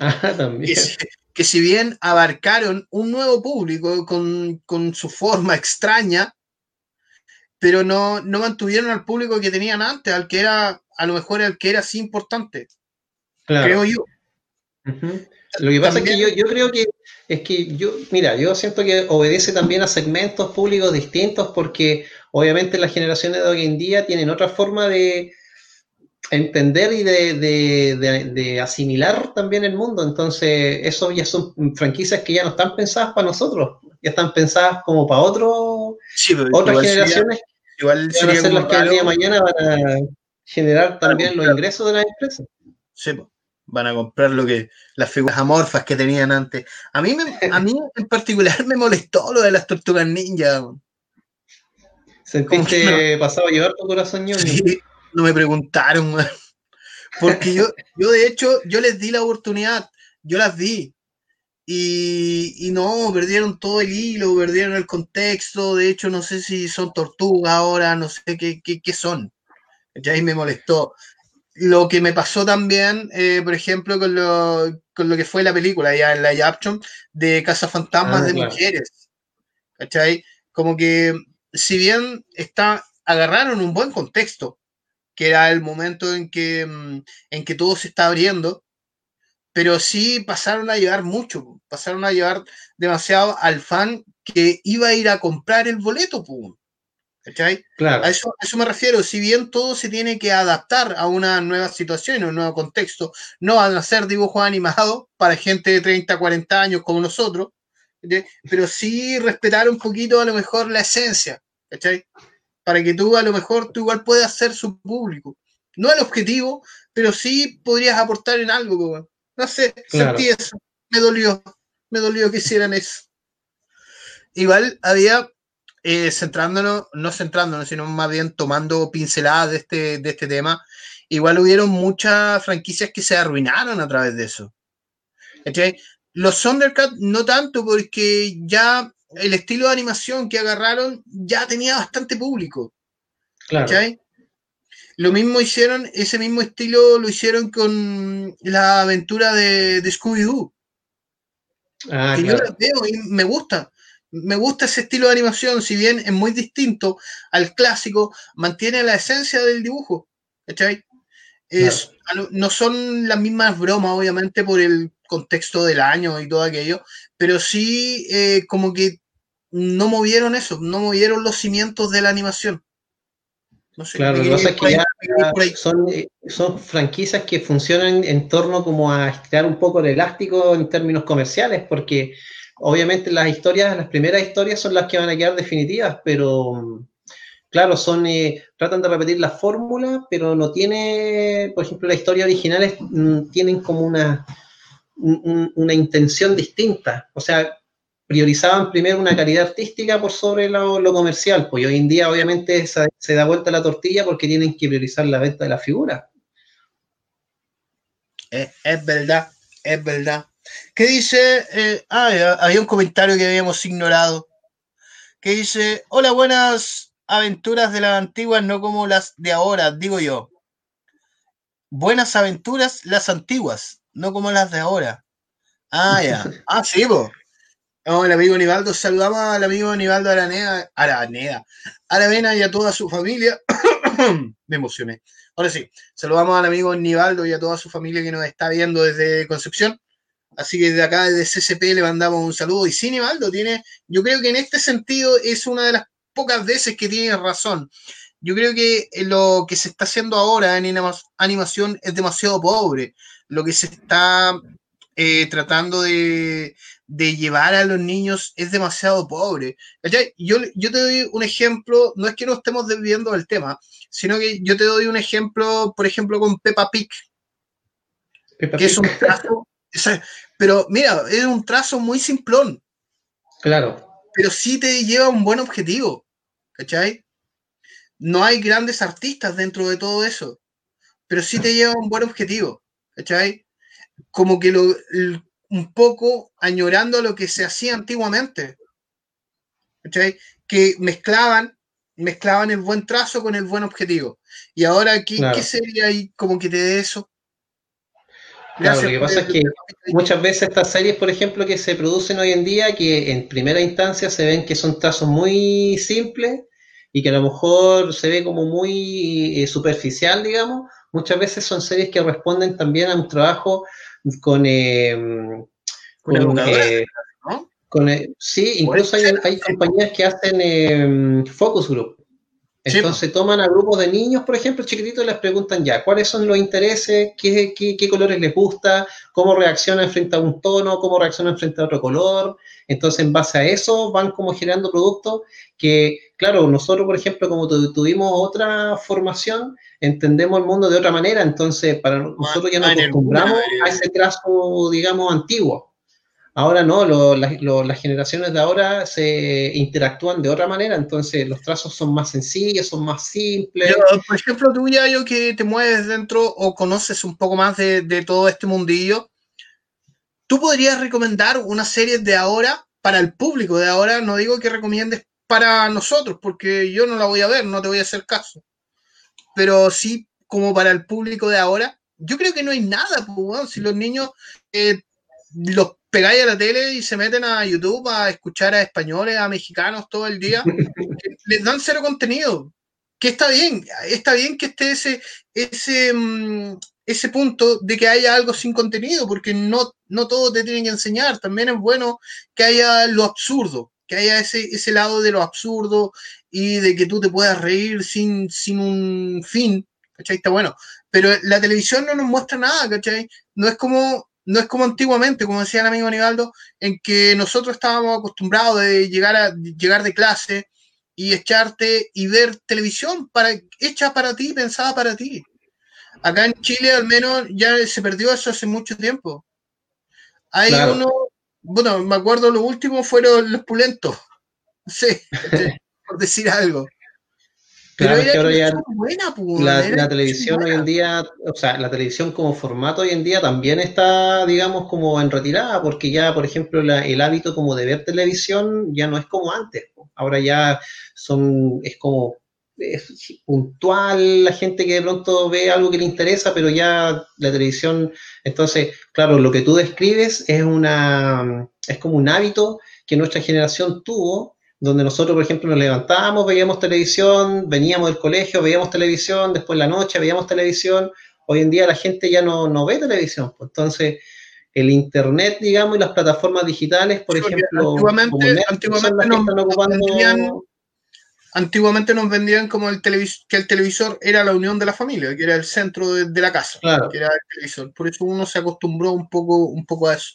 Ah, también. Que, si bien abarcaron un nuevo público con, su forma extraña, pero no, no, mantuvieron al público que tenían antes, al que era, a lo mejor al que era así importante. Creo yo. Lo que pasa es que yo, yo creo que es que yo, mira, yo siento que obedece también a segmentos públicos distintos porque obviamente las generaciones de hoy en día tienen otra forma de entender y de, asimilar también el mundo. Entonces, eso ya son franquicias que ya no están pensadas para nosotros, ya están pensadas como para otros otras generaciones. igual van a ser las que el día de mañana van a generar también los ingresos de las empresas. Sí, van a comprar lo que las figuras amorfas que tenían antes. A mí, a mí en particular me molestó lo de las tortugas ninja. ¿Sentiste no? pasado a llevar tu corazón Sí, no me preguntaron, porque yo, yo de hecho, yo les di la oportunidad, yo las vi. Y, y, no, perdieron todo el hilo, perdieron el contexto. De hecho, no sé si son tortugas ahora, no sé qué, qué, qué son. Ya ahí me molestó lo que me pasó también, eh, por ejemplo, con lo, con lo, que fue la película, ya en la Yapchon, de Casa Fantasmas ah, de Mujeres. ¿Cachai? Como que, si bien está, agarraron un buen contexto, que era el momento en que, mm, en que todo se está abriendo, pero sí pasaron a llevar mucho, pasaron a llevar demasiado al fan que iba a ir a comprar el boleto. ¿Cachai? Claro. A eso, eso me refiero. Si bien todo se tiene que adaptar a una nueva situación, a un nuevo contexto, no van a ser dibujos animados para gente de 30, 40 años como nosotros, pero sí respetar un poquito a lo mejor la esencia, ¿cachai? Para que tú a lo mejor tú igual puedas ser su público. No el objetivo, pero sí podrías aportar en algo, No sé, sentí eso. Me dolió, me dolió que hicieran eso. Igual había, eh, centrándonos, no centrándonos, sino más bien tomando pinceladas de este, de este tema, igual hubieron muchas franquicias que se arruinaron a través de eso. Los Thundercats no tanto porque ya el estilo de animación que agarraron ya tenía bastante público. Claro. Lo mismo hicieron, ese mismo estilo lo hicieron con la aventura de, Scooby-Doo. Ah, que yo veo y me gusta. Me gusta ese estilo de animación, si bien es muy distinto al clásico, mantiene la esencia del dibujo. Es, No son las mismas bromas, obviamente, por el contexto del año y todo aquello, pero sí eh, como que no movieron eso, no movieron los cimientos de la animación. Claro, lo que pasa es que ya son, eh, son franquicias que funcionan en torno como a estirar un poco el elástico en términos comerciales, porque obviamente las historias, las primeras historias son las que van a quedar definitivas, pero claro, son eh, tratan de repetir la fórmula, pero no tiene, por ejemplo, las historias originales mm, tienen como una, una intención distinta. O sea, priorizaban primero una calidad artística por sobre lo, comercial, pues hoy en día obviamente se, da vuelta la tortilla porque tienen que priorizar la venta de la figura. Es, verdad, es verdad. ¿Qué dice? Eh, ah, había un comentario que habíamos ignorado. Que dice, hola, buenas aventuras de las antiguas, no como las de ahora, digo yo. Buenas aventuras las antiguas, no como las de ahora. Ah, ya. Ah, sí, vos. Hola, amigo Nivaldo. Saludamos al amigo Nivaldo Araneda, Araneda, Aravena y a toda su familia. Me emocioné. Ahora sí, saludamos al amigo Nivaldo y a toda su familia que nos está viendo desde Concepción. Así que desde acá, desde CCP, le mandamos un saludo. Y sí, Nivaldo tiene, yo creo que en este sentido es una de las pocas veces que tiene razón. Yo creo que lo que se está haciendo ahora en animación es demasiado pobre. Lo que se está eh, tratando de, de llevar a los niños es demasiado pobre. Yo, yo te doy un ejemplo, no es que no estemos desviando del tema, sino que yo te doy un ejemplo, por ejemplo, con Peppa Pig. que es un trazo, pero mira, es un trazo muy simplón. Claro. Pero sí te lleva un buen objetivo. ¿Cachai? No hay grandes artistas dentro de todo eso, pero sí te lleva un buen objetivo. ¿Cachai? Como que lo, un poco añorando lo que se hacía antiguamente. Que mezclaban, mezclaban el buen trazo con el buen objetivo. Y ahora, ¿qué, sería ahí como que te dé eso? Claro, lo que pasa es que muchas veces estas series, por ejemplo, que se producen hoy en día, que en primera instancia se ven que son trazos muy simples y que a lo mejor se ve como muy eh, superficial, digamos, muchas veces son series que responden también a un trabajo con... Eh, con, eh, con eh, sí, incluso hay, hay, compañías que hacen eh, focus group. Entonces toman a grupos de niños, por ejemplo, chiquititos, y les preguntan ya, ¿cuáles son los intereses? ¿Qué, qué, qué colores les gusta? ¿Cómo reaccionan frente a un tono? ¿Cómo reaccionan frente a otro color? Entonces, en base a eso, van como generando productos que, claro, nosotros, por ejemplo, como tuvimos otra formación, entendemos el mundo de otra manera, entonces para nosotros ya nos acostumbramos a ese trazo, digamos, antiguo. Ahora no, las generaciones de ahora se interactúan de otra manera, entonces los trazos son más sencillos, son más simples. por ejemplo, tú ya yo que te mueves dentro o conoces un poco más de, todo este mundillo, ¿tú podrías recomendar una serie de ahora para el público de ahora? No digo que recomiendes para nosotros, porque yo no la voy a ver, no te voy a hacer caso. Pero sí, como para el público de ahora, yo creo que no hay nada, pues, si los niños eh, los pegáis a la tele y se meten a YouTube a escuchar a españoles, a mexicanos todo el día, les dan cero contenido. Que está bien, está bien que esté ese, ese, mm, ese punto de que haya algo sin contenido, porque no, no todo te tienen que enseñar. También es bueno que haya lo absurdo, que haya ese, ese lado de lo absurdo y de que tú te puedas reír sin, sin un fin, ¿cachai? Está bueno. Pero la televisión no nos muestra nada, ¿cachai? No es como, no es como antiguamente, como decía el amigo Anibaldo, en que nosotros estábamos acostumbrados de llegar, a, llegar de clase y echarte y ver televisión para, hecha para ti, pensada para ti. Acá en Chile al menos ya se perdió eso hace mucho tiempo. Hay uno, bueno, me acuerdo lo último fueron los pulentos. Sí, por decir algo. Pero ahora ya buena, pues, la, televisión hoy en día, o sea, la televisión como formato hoy en día también está, digamos, como en retirada, porque ya, por ejemplo, el hábito como de ver televisión ya no es como antes. Ahora ya son, es como es puntual la gente que de pronto ve algo que le interesa, pero ya la televisión, entonces, claro, lo que tú describes es una, es como un hábito que nuestra generación tuvo donde nosotros, por ejemplo, nos levantábamos, veíamos televisión, veníamos del colegio, veíamos televisión, después la noche veíamos televisión. Hoy en día la gente ya no, no ve televisión. Pues, entonces, el Internet, digamos, y las plataformas digitales, por ejemplo, antiguamente, antiguamente, nos, antiguamente nos vendían como el que el televisor era la unión de la familia, que era el centro de, la casa, que era el televisor. Por eso uno se acostumbró un poco, un poco a eso.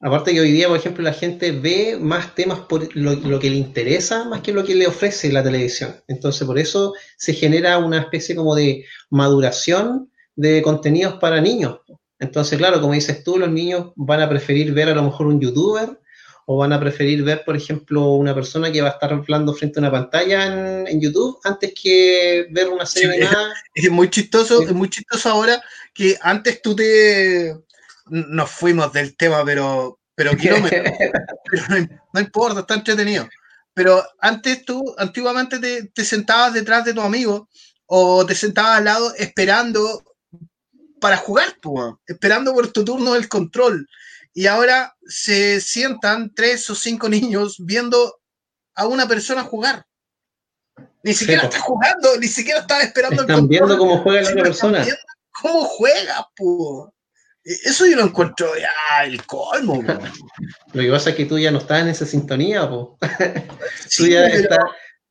Aparte que hoy día, por ejemplo, la gente ve más temas por lo, que le interesa más que lo que le ofrece la televisión. Entonces, por eso se genera una especie como de maduración de contenidos para niños. Entonces, claro, como dices tú, los niños van a preferir ver a lo mejor un youtuber o van a preferir ver, por ejemplo, una persona que va a estar hablando frente a una pantalla en, YouTube antes que ver una serie animada. Es muy chistoso, es muy chistoso ahora que antes tú te nos fuimos del tema, pero, pero no, importa, está entretenido. Pero antes tú, antiguamente te, sentabas detrás de tu amigo o te sentabas al lado esperando para jugar, esperando por tu turno del control. Y ahora se sientan tres o cinco niños viendo a una persona jugar. Ni siquiera está jugando, ni siquiera está esperando están el viendo cómo juega la otra persona. Cómo juega. Eso yo lo encuentro ya el colmo. Lo que pasa es que tú ya no estás en esa sintonía, po. tú ya estás,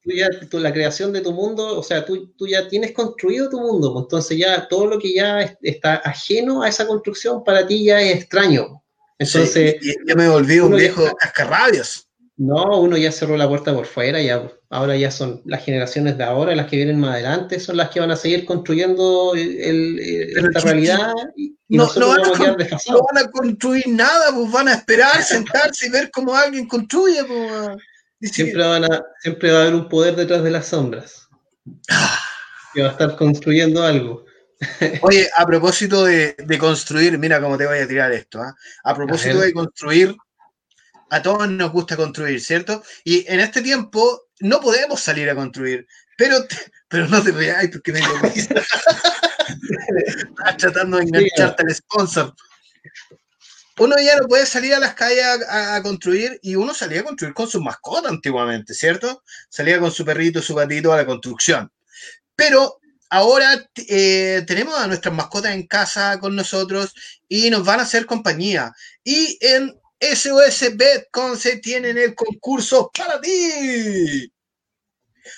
tú ya, la creación de tu mundo, o sea, tú, tú ya tienes construido tu mundo, entonces ya todo lo que ya está ajeno a esa construcción para ti ya es extraño. Entonces, ya me volví un viejo cascarrabios. No, uno ya cerró la puerta por fuera, ya ahora ya son las generaciones de ahora, las que vienen más adelante, son las que van a seguir construyendo el, esta realidad. Y, no, no, van a, no, van a construir nada, pues van a esperar, sentarse y ver cómo alguien construye. Pues. Siempre, van a, siempre va a haber un poder detrás de las sombras que va a estar construyendo algo. Oye, a propósito de, construir, mira cómo te voy a tirar esto. ¿ah? A propósito de construir, a todos nos gusta construir, ¿cierto? Y en este tiempo no podemos salir a construir, pero, pero no te veáis porque me Estás tratando de engancharte al sponsor. Uno ya no puede salir a las calles a, construir y uno salía a construir con su mascota antiguamente, ¿cierto? Salía con su perrito, su gatito a la construcción. Pero ahora eh, tenemos a nuestras mascotas en casa con nosotros y nos van a hacer compañía. Y en SOS Betconce tienen el concurso para ti.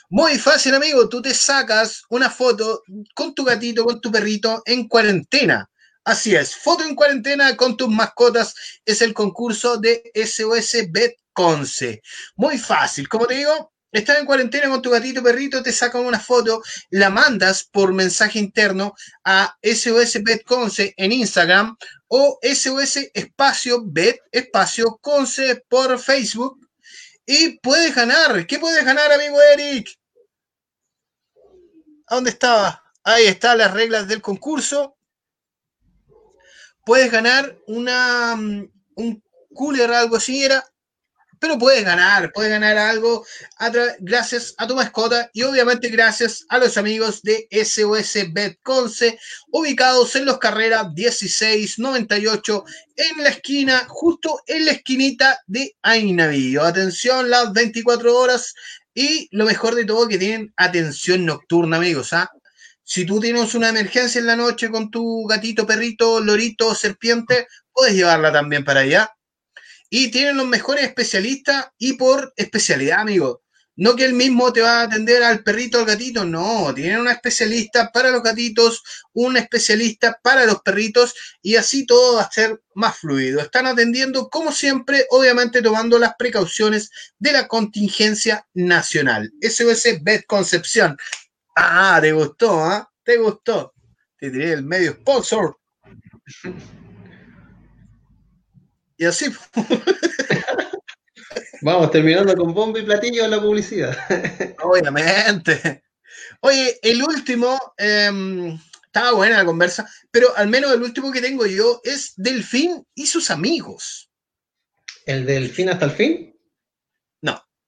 Muy fácil, amigo. Tú te sacas una foto con tu gatito, con tu perrito en cuarentena. Así es, foto en cuarentena con tus mascotas es el concurso de SOS Betconce. Muy fácil, como te digo, estás en cuarentena con tu gatito perrito, te sacan una foto, la mandas por mensaje interno a SOS Betconce en Instagram o SOS espacio Bet espacio Conce por Facebook y puedes ganar. ¿Qué puedes ganar, amigo Eric? ¿A dónde estaba? Ahí están las reglas del concurso. Puedes ganar una, mm, un cooler, algo así era, pero puedes ganar, puedes ganar algo gracias a tu mascota y obviamente gracias a los amigos de SOS Betconce, ubicados en los carreras 1698 en la esquina, justo en la esquinita de Ainavío. Atención, las 24 horas y lo mejor de todo que tienen atención nocturna, amigos. ¿ah? Si tú tienes una emergencia en la noche con tu gatito, perrito, lorito, serpiente, puedes llevarla también para allá y tienen los mejores especialistas y por especialidad, amigo. No que el mismo te va a atender al perrito o al gatito, no, tienen una especialista para los gatitos, un especialista para los perritos y así todo va a ser más fluido. Están atendiendo como siempre, obviamente tomando las precauciones de la contingencia nacional. SOS Bet Concepción. Ah, te gustó, ¿ah? Te gustó. Te tiré el medio sponsor. Y así. Vamos, terminando con bomba y platillo en la publicidad. Obviamente. Oye, el último, em, estaba buena la conversa, pero al menos el último que tengo yo es Delfín y sus amigos. ¿El Delfín hasta el fin?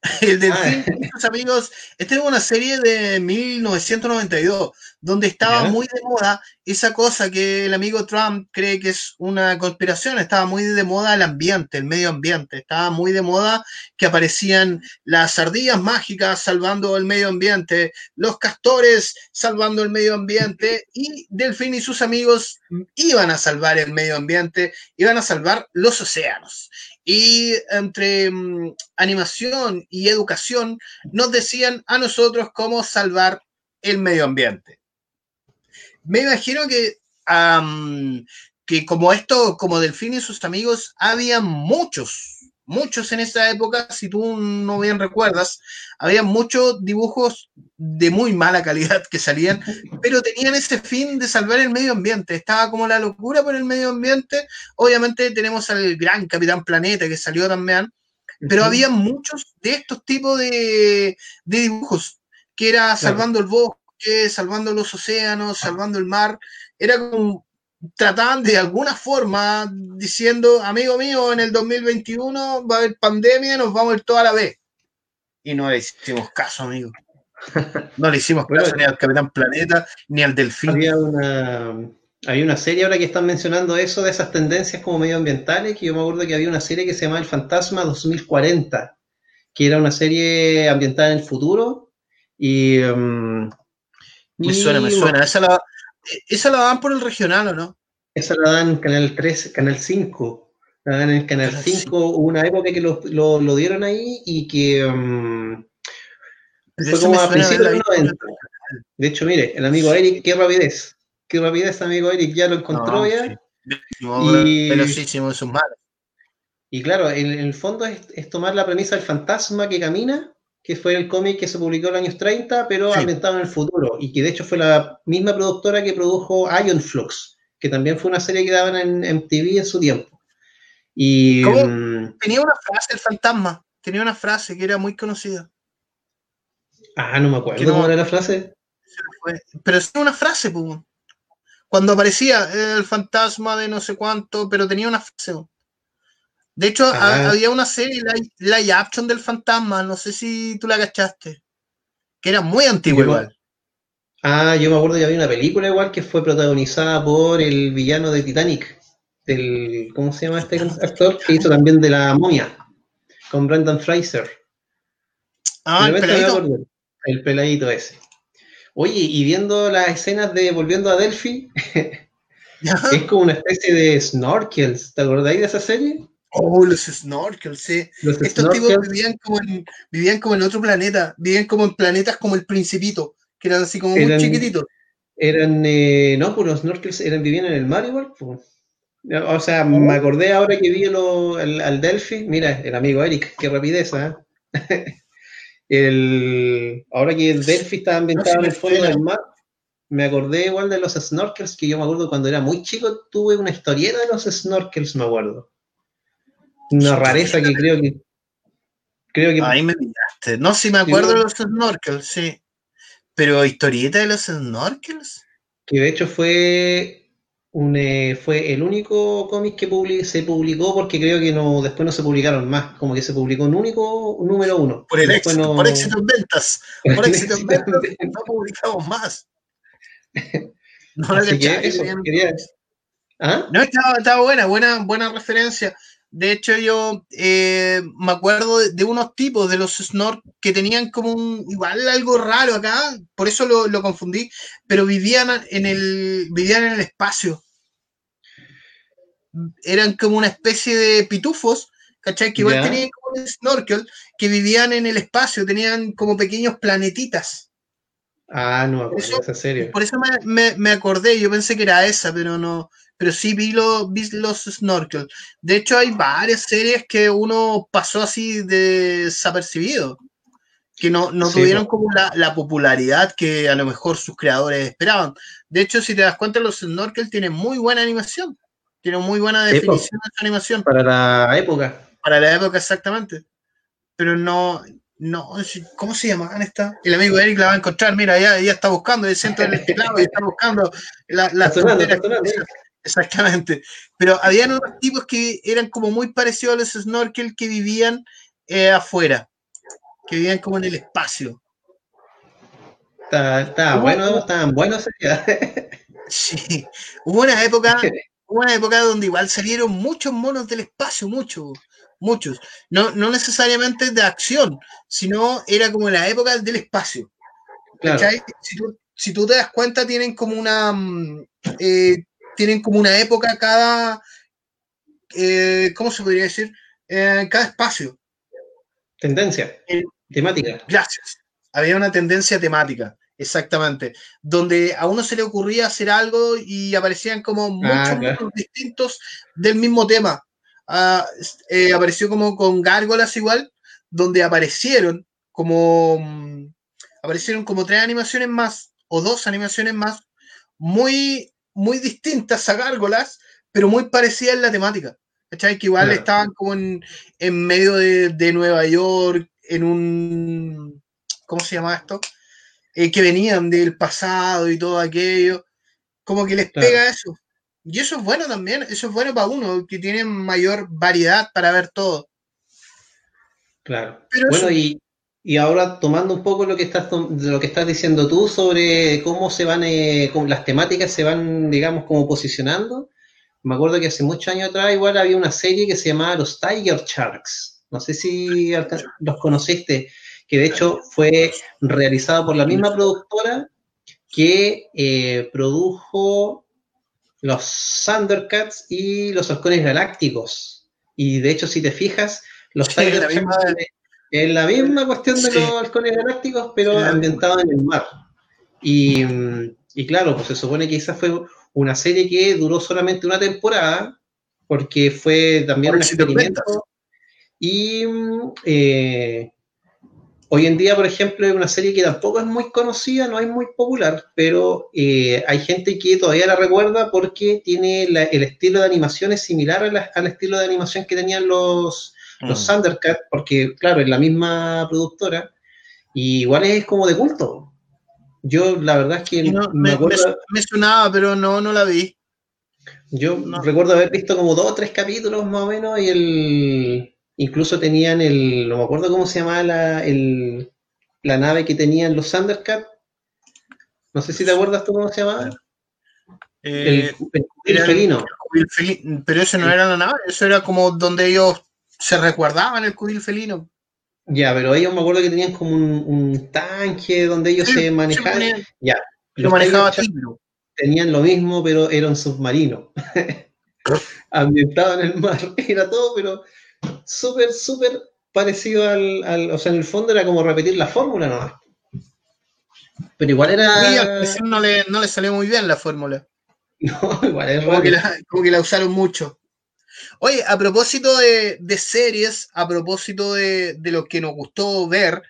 El Delfín ah. y sus amigos. Esta es una serie de 1992, donde estaba muy de moda esa cosa que el amigo Trump cree que es una conspiración. Estaba muy de moda el ambiente, el medio ambiente. Estaba muy de moda que aparecían las ardillas mágicas salvando el medio ambiente, los castores salvando el medio ambiente y Delfín y sus amigos iban a salvar el medio ambiente, iban a salvar los océanos y entre mm, animación y educación nos decían a nosotros cómo salvar el medio ambiente. Me imagino que, que como esto, como Delfín y sus amigos, había muchos muchos en esa época, si tú no bien recuerdas, había muchos dibujos de muy mala calidad que salían, pero tenían ese fin de salvar el medio ambiente. Estaba como la locura por el medio ambiente. Obviamente tenemos al gran Capitán Planeta que salió también, pero había muchos de estos tipos de, dibujos, que era salvando el bosque, salvando los océanos, salvando el mar. Era como trataban de alguna forma diciendo, amigo mío, en el 2021 va a haber pandemia, nos vamos a ir toda la vez. Y no le hicimos caso, amigo. No le hicimos caso ni al Capitán Planeta, ni al Delfín. Había una, hay una serie ahora que están mencionando eso de esas tendencias como medioambientales, que yo me acuerdo que había una serie que se llama El Fantasma 2040, que era una serie ambientada en el futuro. Y... Um, me suena, me suena. Esa la, esa la dan por el regional, ¿o no? Esa la dan en Canal 3, Canal 5. La dan en el Canal 5. Hubo una época que lo, lo, dieron ahí y que um, fue como a principios de los 90. De hecho, mire, el amigo Eric, qué rapidez. Qué rapidez, amigo Eric, ya lo encontró ya. y, velocísimo en sus manos. Y claro, en, el fondo es, es, tomar la premisa del fantasma que camina que fue el cómic que se publicó en los años 30, pero ambientado en el futuro, y que de hecho fue la misma productora que produjo Ion Flux, que también fue una serie que daban en MTV en su tiempo. Y, mm, Tenía una frase, el fantasma, tenía una frase que era muy conocida. Ah, no me acuerdo cómo era la frase. Pero es una frase, pues. Cuando aparecía el fantasma de no sé cuánto, pero tenía una frase. De hecho, ah. había una serie, la action del fantasma, no sé si tú la cachaste, que era muy antigua igual. Ah, yo me acuerdo que había una película igual que fue protagonizada por el villano de Titanic, del, ¿cómo se llama este actor? Que hizo también de la momia, con Brendan Fraser. Ah, el peladito. El peladito ese. Oye, y viendo las escenas de Volviendo a Delphi, es como una especie de snorkels, ¿te acordáis de esa serie? Oh, los snorkels, sí. Estos tipos vivían como, en, vivían como en otro planeta, vivían como en planetas como el Principito, que eran así como muy chiquititos. Eran, eh, no, pues los snorkels eran, vivían en el mar igual. Pues. O sea, me acordé ahora que vi lo, al Delphi, mira, el amigo Eric, qué rapidez, ¿eh? el, ahora que el Delphi está ambientado en el fondo del mar, me acordé igual de los snorkels, que yo me acuerdo cuando era muy chico, tuve una historieta de los snorkels, me acuerdo. Una rareza que creo que. Creo que. Ahí me miraste. No, si me acuerdo de los snorkels, sí. Pero historieta de los snorkels. Que de hecho fue un, eh, fue el único cómic que se publicó porque creo que no después no se publicaron más, como que se publicó un único número uno. Por, el éxito, por éxito en ventas. Por éxito en ventas no publicamos más. No Así que eso, ¿Ah? No, estaba, estaba, buena, buena, buena referencia. De hecho, yo eh, me acuerdo de, unos tipos de los Snort que tenían como un, igual algo raro acá, por eso lo, confundí, pero vivían en el, vivían en el espacio. Eran como una especie de pitufos ¿cachai? Que igual tenían como un snorkel, que vivían en el espacio, tenían como pequeños planetitas. Ah, no, por eso, serio. Por eso me, me, acordé, yo pensé que era esa, pero no, pero sí vi, vi los snorkel. De hecho, hay varias series que uno pasó así desapercibido, que no, no tuvieron como la, popularidad que a lo mejor sus creadores esperaban. De hecho, si te das cuenta, los snorkel tienen muy buena animación, tienen muy buena definición de su animación. Para la época. Para la época, exactamente. Pero no, no, ¿cómo se llamaban esta? El amigo Eric la va a encontrar, mira, ya, ya está buscando el centro del teclado y está buscando la, la Exactamente. Pero habían unos tipos que eran como muy parecidos a los snorkel que vivían eh, afuera, que vivían como en el espacio. Está, bueno, estaban buenos. sí, hubo una época, hubo una época donde igual salieron muchos monos del espacio, muchos muchos. No, no necesariamente de acción, sino era como la época del espacio. Si, tú, te das cuenta, tienen como una. Mm, eh, tienen como una época cada. Eh, ¿Cómo se podría decir? Eh, cada espacio. Tendencia. temática. Gracias. Había una tendencia temática. Exactamente. Donde a uno se le ocurría hacer algo y aparecían como ah, muchos distintos del mismo tema. Ah, eh, apareció como con gárgolas igual, donde aparecieron como mm, aparecieron como tres animaciones más o dos animaciones más muy muy distintas a gárgolas, pero muy parecidas en la temática. ¿Cachai? Que igual estaban como en, medio de, Nueva York, en un. ¿Cómo se llama esto? Eh, que venían del pasado y todo aquello. Como que les pega eso. Y eso es bueno también, eso es bueno para uno, que tiene mayor variedad para ver todo. Claro. bueno, y, ahora tomando un poco lo que estás lo que estás diciendo tú sobre cómo se van, eh, las temáticas se van, digamos, como posicionando. Me acuerdo que hace muchos años atrás igual había una serie que se llamaba Los Tiger Sharks. No sé si los conociste, que de hecho fue realizada por la misma productora que eh, produjo los Thundercats y los halcones galácticos. Y de hecho, si te fijas, los sí, la misma... es la misma cuestión de los halcones galácticos, pero ambientado en el mar. Y, y, claro, pues se supone que esa fue una serie que duró solamente una temporada, porque fue también un experimento. Y eh, Hoy en día, por ejemplo, es una serie que tampoco es muy conocida, no es muy popular, pero eh, hay gente que todavía la recuerda porque tiene el estilo de animación es similar al estilo de animación que tenían los, los mm. Thundercats, porque, claro, es la misma productora, y igual es como de culto. Yo, la verdad es que no, me, acuerdo, me, sonaba, pero no, no la vi. Yo recuerdo haber visto como dos o tres capítulos más o menos y el, Incluso tenían el, no me acuerdo cómo se llamaba la, el, la nave que tenían los Thundercats. No sé si te acuerdas tú cómo se llamaba. Eh, el, felino. pero eso no era la nave, eso era como donde ellos se resguardaban el cudil felino. Ya, pero ellos me acuerdo que tenían como un, tanque donde ellos se manejaban. ya. Los manejaba Tenían lo mismo, pero era un submarino. Ambientado en el mar. Era todo, pero súper, súper parecido al, O sea, en el fondo era como repetir la fórmula nomás. Pero igual era. no le, no le salió muy bien la fórmula. No, igual es como, que la, como que la usaron mucho. Oye, a propósito de, series, a propósito de, lo que nos gustó ver,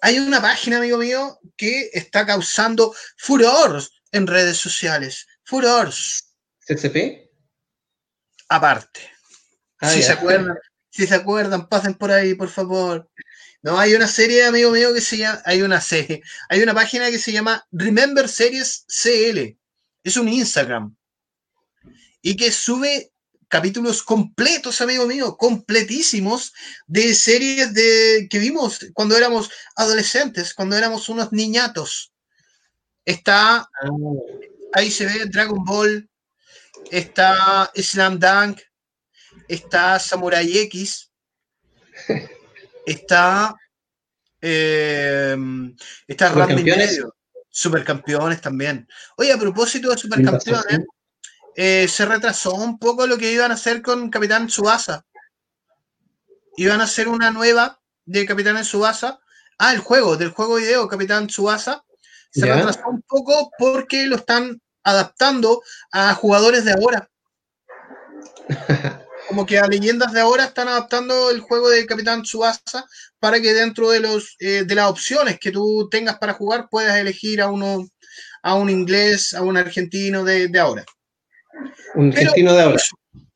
hay una página, amigo mío, que está causando furor en redes sociales. Furor. ¿CCP? Aparte. Ah, si se acuerdan, si se acuerdan, pasen por ahí, por favor. No, hay una serie, amigo mío, que se llama, hay una serie, hay una página que se llama Remember Series CL. Es un Instagram. Y que sube capítulos completos, amigo mío, completísimos de series de, que vimos cuando éramos adolescentes, cuando éramos unos niñatos. Está, ah. ahí se ve Dragon Ball, está Slam Dunk, está Samurai X, está, eh, está Supercampeones. Supercampeones también. Oye, a propósito de Supercampeones, eh, se retrasó un poco lo que iban a hacer con Capitán Subasa. iban a hacer una nueva de Capitán Subasa. Ah, el juego, del juego video Capitán Subasa. Se Ya. retrasó un poco porque lo están adaptando a jugadores de ahora. Como que a leyendas de ahora están adaptando el juego de Capitán Subasa para que dentro de los eh, de las opciones que tú tengas para jugar puedas elegir a uno a un inglés, a un argentino de, de ahora. Un Pero- argentino de ahora.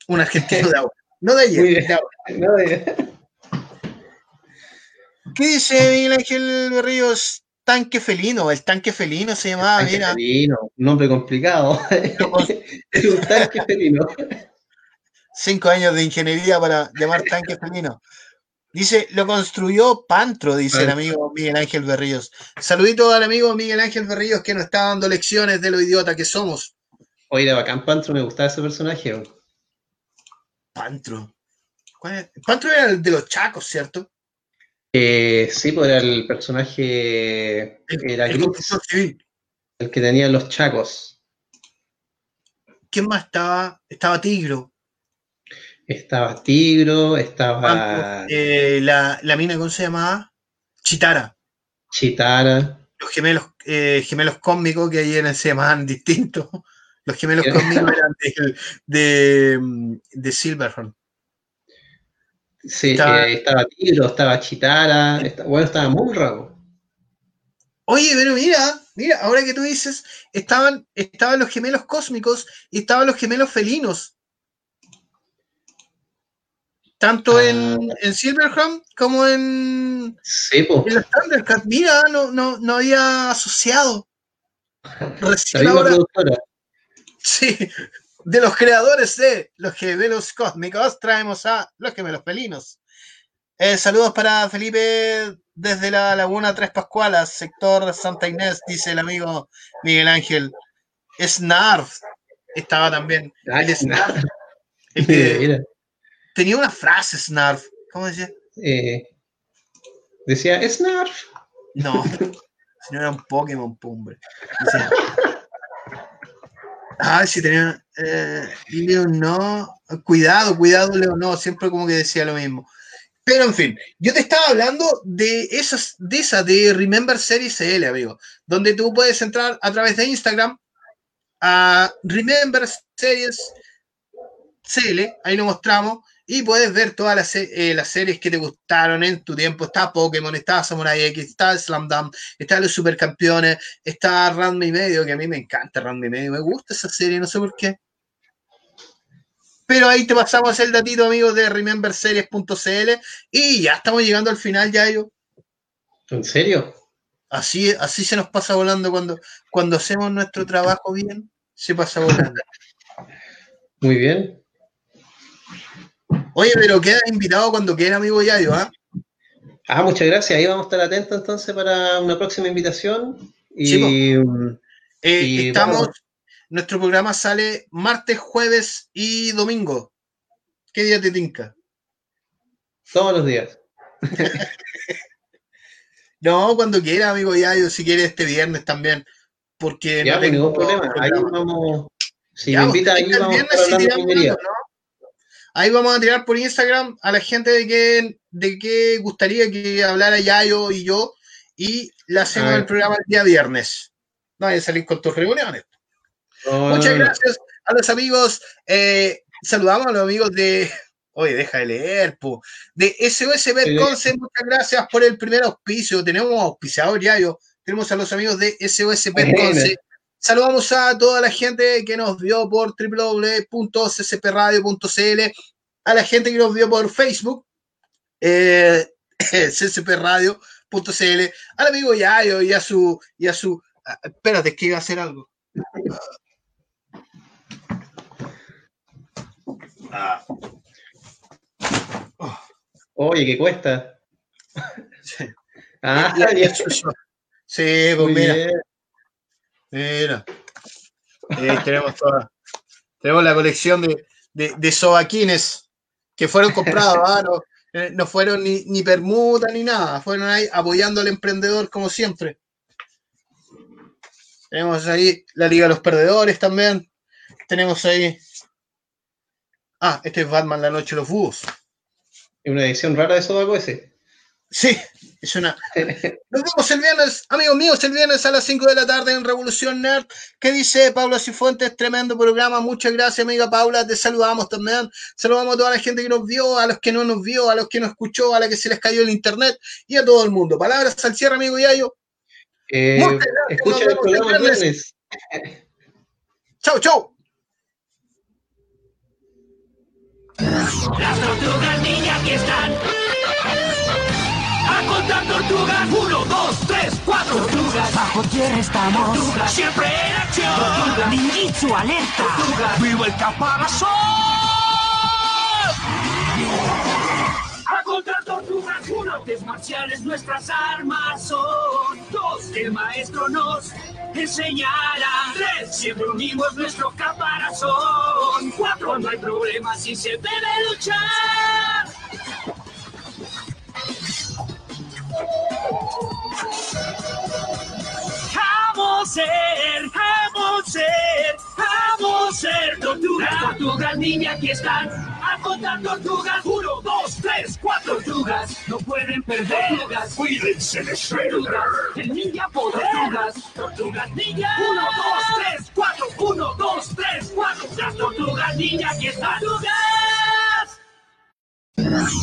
Un argentino de ahora. No de ayer, de ahora. No, de- ¿Qué dice Miguel Ángel Berríos? Tanque felino, el tanque felino se llamaba, tanque mira. felino, un nombre complicado. es un tanque felino. Cinco años de ingeniería para llamar tanque felino. Dice, lo construyó Pantro, dice el amigo Miguel Ángel Berríos. Saludito al amigo Miguel Ángel Berríos que nos está dando lecciones de lo idiota que somos. Oye, era bacán Pantro, me gustaba ese personaje. Pantro. Pantro era el de los chacos, ¿cierto? Eh, sí, pues era el personaje, era el constructor civil. el que tenía los chacos. ¿Quién más estaba? Estaba Tigro. Estaba Tigro, estaba. Eh, la, la mina, ¿cómo se llamaba? Chitara. Chitara. los gemelos, eh, gemelos cósmicos que ayer se llamaban distintos. Los gemelos cósmicos eran de, de, de Silverhorn. Sí, Estaba- eh, estaba Tigro, estaba Chitara, bueno, estaba Munra. Oye, pero mira, mira, ahora que tú dices, estaban, estaban los gemelos cósmicos y estaban los gemelos felinos. Tanto Ah. en, en Silverhorn como en, Sí, en los Thundercats. Mira, no, no, no había asociado. Recién ahora, productora. Sí, de los creadores de los gemelos cósmicos traemos a los gemelos felinos. Eh, saludos para Felipe desde la Laguna Tres Pascualas, sector Santa Inés, dice el amigo Miguel Ángel. Snarf estaba también. Ah, El Snarf. El que tenía una frase, Snarf. ¿Cómo decía? eh, decía Snarf. No, si no era un Pokémon, pumbre. Decía, Ah, sí tenía. Eh, Leon no. Cuidado, cuidado, Leon no. Siempre como que decía lo mismo. Pero en fin, yo te estaba hablando de esas, de esa, de Remember Series CL, amigo. Donde tú puedes entrar a través de Instagram a Remember Series CL, ahí lo mostramos, y puedes ver todas las, eh, las series que te gustaron en tu tiempo. Está Pokémon, está Samurai X, está Slam Dunk, está Los Supercampeones, está Ranma y Medio, que a mí me encanta Ranma y Medio, me gusta esa serie, no sé por qué. Pero ahí te pasamos el datito, amigos, de rememberseries.cl y ya estamos llegando al final, ya yo. ¿En serio? Así, así se nos pasa volando cuando, cuando hacemos nuestro trabajo bien, se pasa volando. Muy bien. Oye, pero queda invitado cuando quiera, amigo Yayo, ¿ah? Ah, muchas gracias. Ahí vamos a estar atentos entonces para una próxima invitación. Y Sí, Eh, Y estamos, nuestro programa sale martes, jueves y domingo. ¿Qué día te tinca? todos los días. No, cuando quiera, amigo Yayo, si quiere este viernes también. Porque Ya, no pues, tengo ningún problema. Ahí vamos. Si Ya, me pues, invita ahí, vamos a estar hablando tiramos algo, ¿no? Ahí vamos a tirar por Instagram a la gente de que, de qué gustaría que hablara Yayo y yo. Y le hacemos el programa el día viernes. No vaya a salir con tus reuniones. No, Muchas gracias a los amigos. eh, saludamos a los amigos de. Oye, deja de leer, po. De SOS Betconce, muchas gracias por el primer auspicio. Tenemos auspiciador ya, yo. Tenemos a los amigos de SOS Betconce. Saludamos a toda la gente que nos vio por www.ccpradio.cl, a la gente que nos vio por Facebook, eh, ccpradio.cl, al amigo Yayo y a su. Y a su ah, espérate, es que iba a hacer algo. Ah. Oye, ¿qué cuesta? Sí. Ah, ya, chucho. Sí, pues mira, bien. Mira. Eh, tenemos toda, tenemos la colección de, de, sobaquines que fueron comprados, ¿ah? no, eh, no fueron ni, ni permuta ni nada, fueron ahí apoyando al emprendedor como siempre. Tenemos ahí la Liga de los Perdedores también. Tenemos ahí. Ah, este es Batman, la noche de los búhos. Es una edición rara de Sobaco ese. Sí, es una. Nos vemos el viernes, amigos míos, el viernes a las 5 de la tarde en Revolución Nerd. ¿Qué dice Paula Cifuentes? Tremendo programa. Muchas gracias, amiga Paula. Te saludamos también. Saludamos a toda la gente que nos vio, a los que no nos vio, a los que nos escuchó, a la que se les cayó el internet y a todo el mundo. Palabras al cierre, amigo Yayo. Eh, escucha el programa el viernes. Chau, chau. Las tortugas niñas que están contar tortugas. Uno, dos, tres, cuatro tortugas. Bajo tierra estamos. Tortugas siempre en acción. Tortuga ninjitsu alerta. Tortugas. ¡Viva el caparazón! A contar tortugas. Uno, artes marciales nuestras armas son. Dos, el maestro nos enseñará. Tres, siempre unimos nuestro caparazón. Cuatro, no hay problema si se debe luchar. A ser, a ser, ser tortugas. Tortugas niña aquí están. A contar tortugas. Uno, dos, tres, cuatro tortugas. No pueden perder. Tortugas, cuídense de Tortugas. El ninja poder. Tortugas, tortugas ninja. Uno, dos, tres, cuatro. Uno, dos, tres, cuatro. Las tortugas niña aquí están. Tortugas.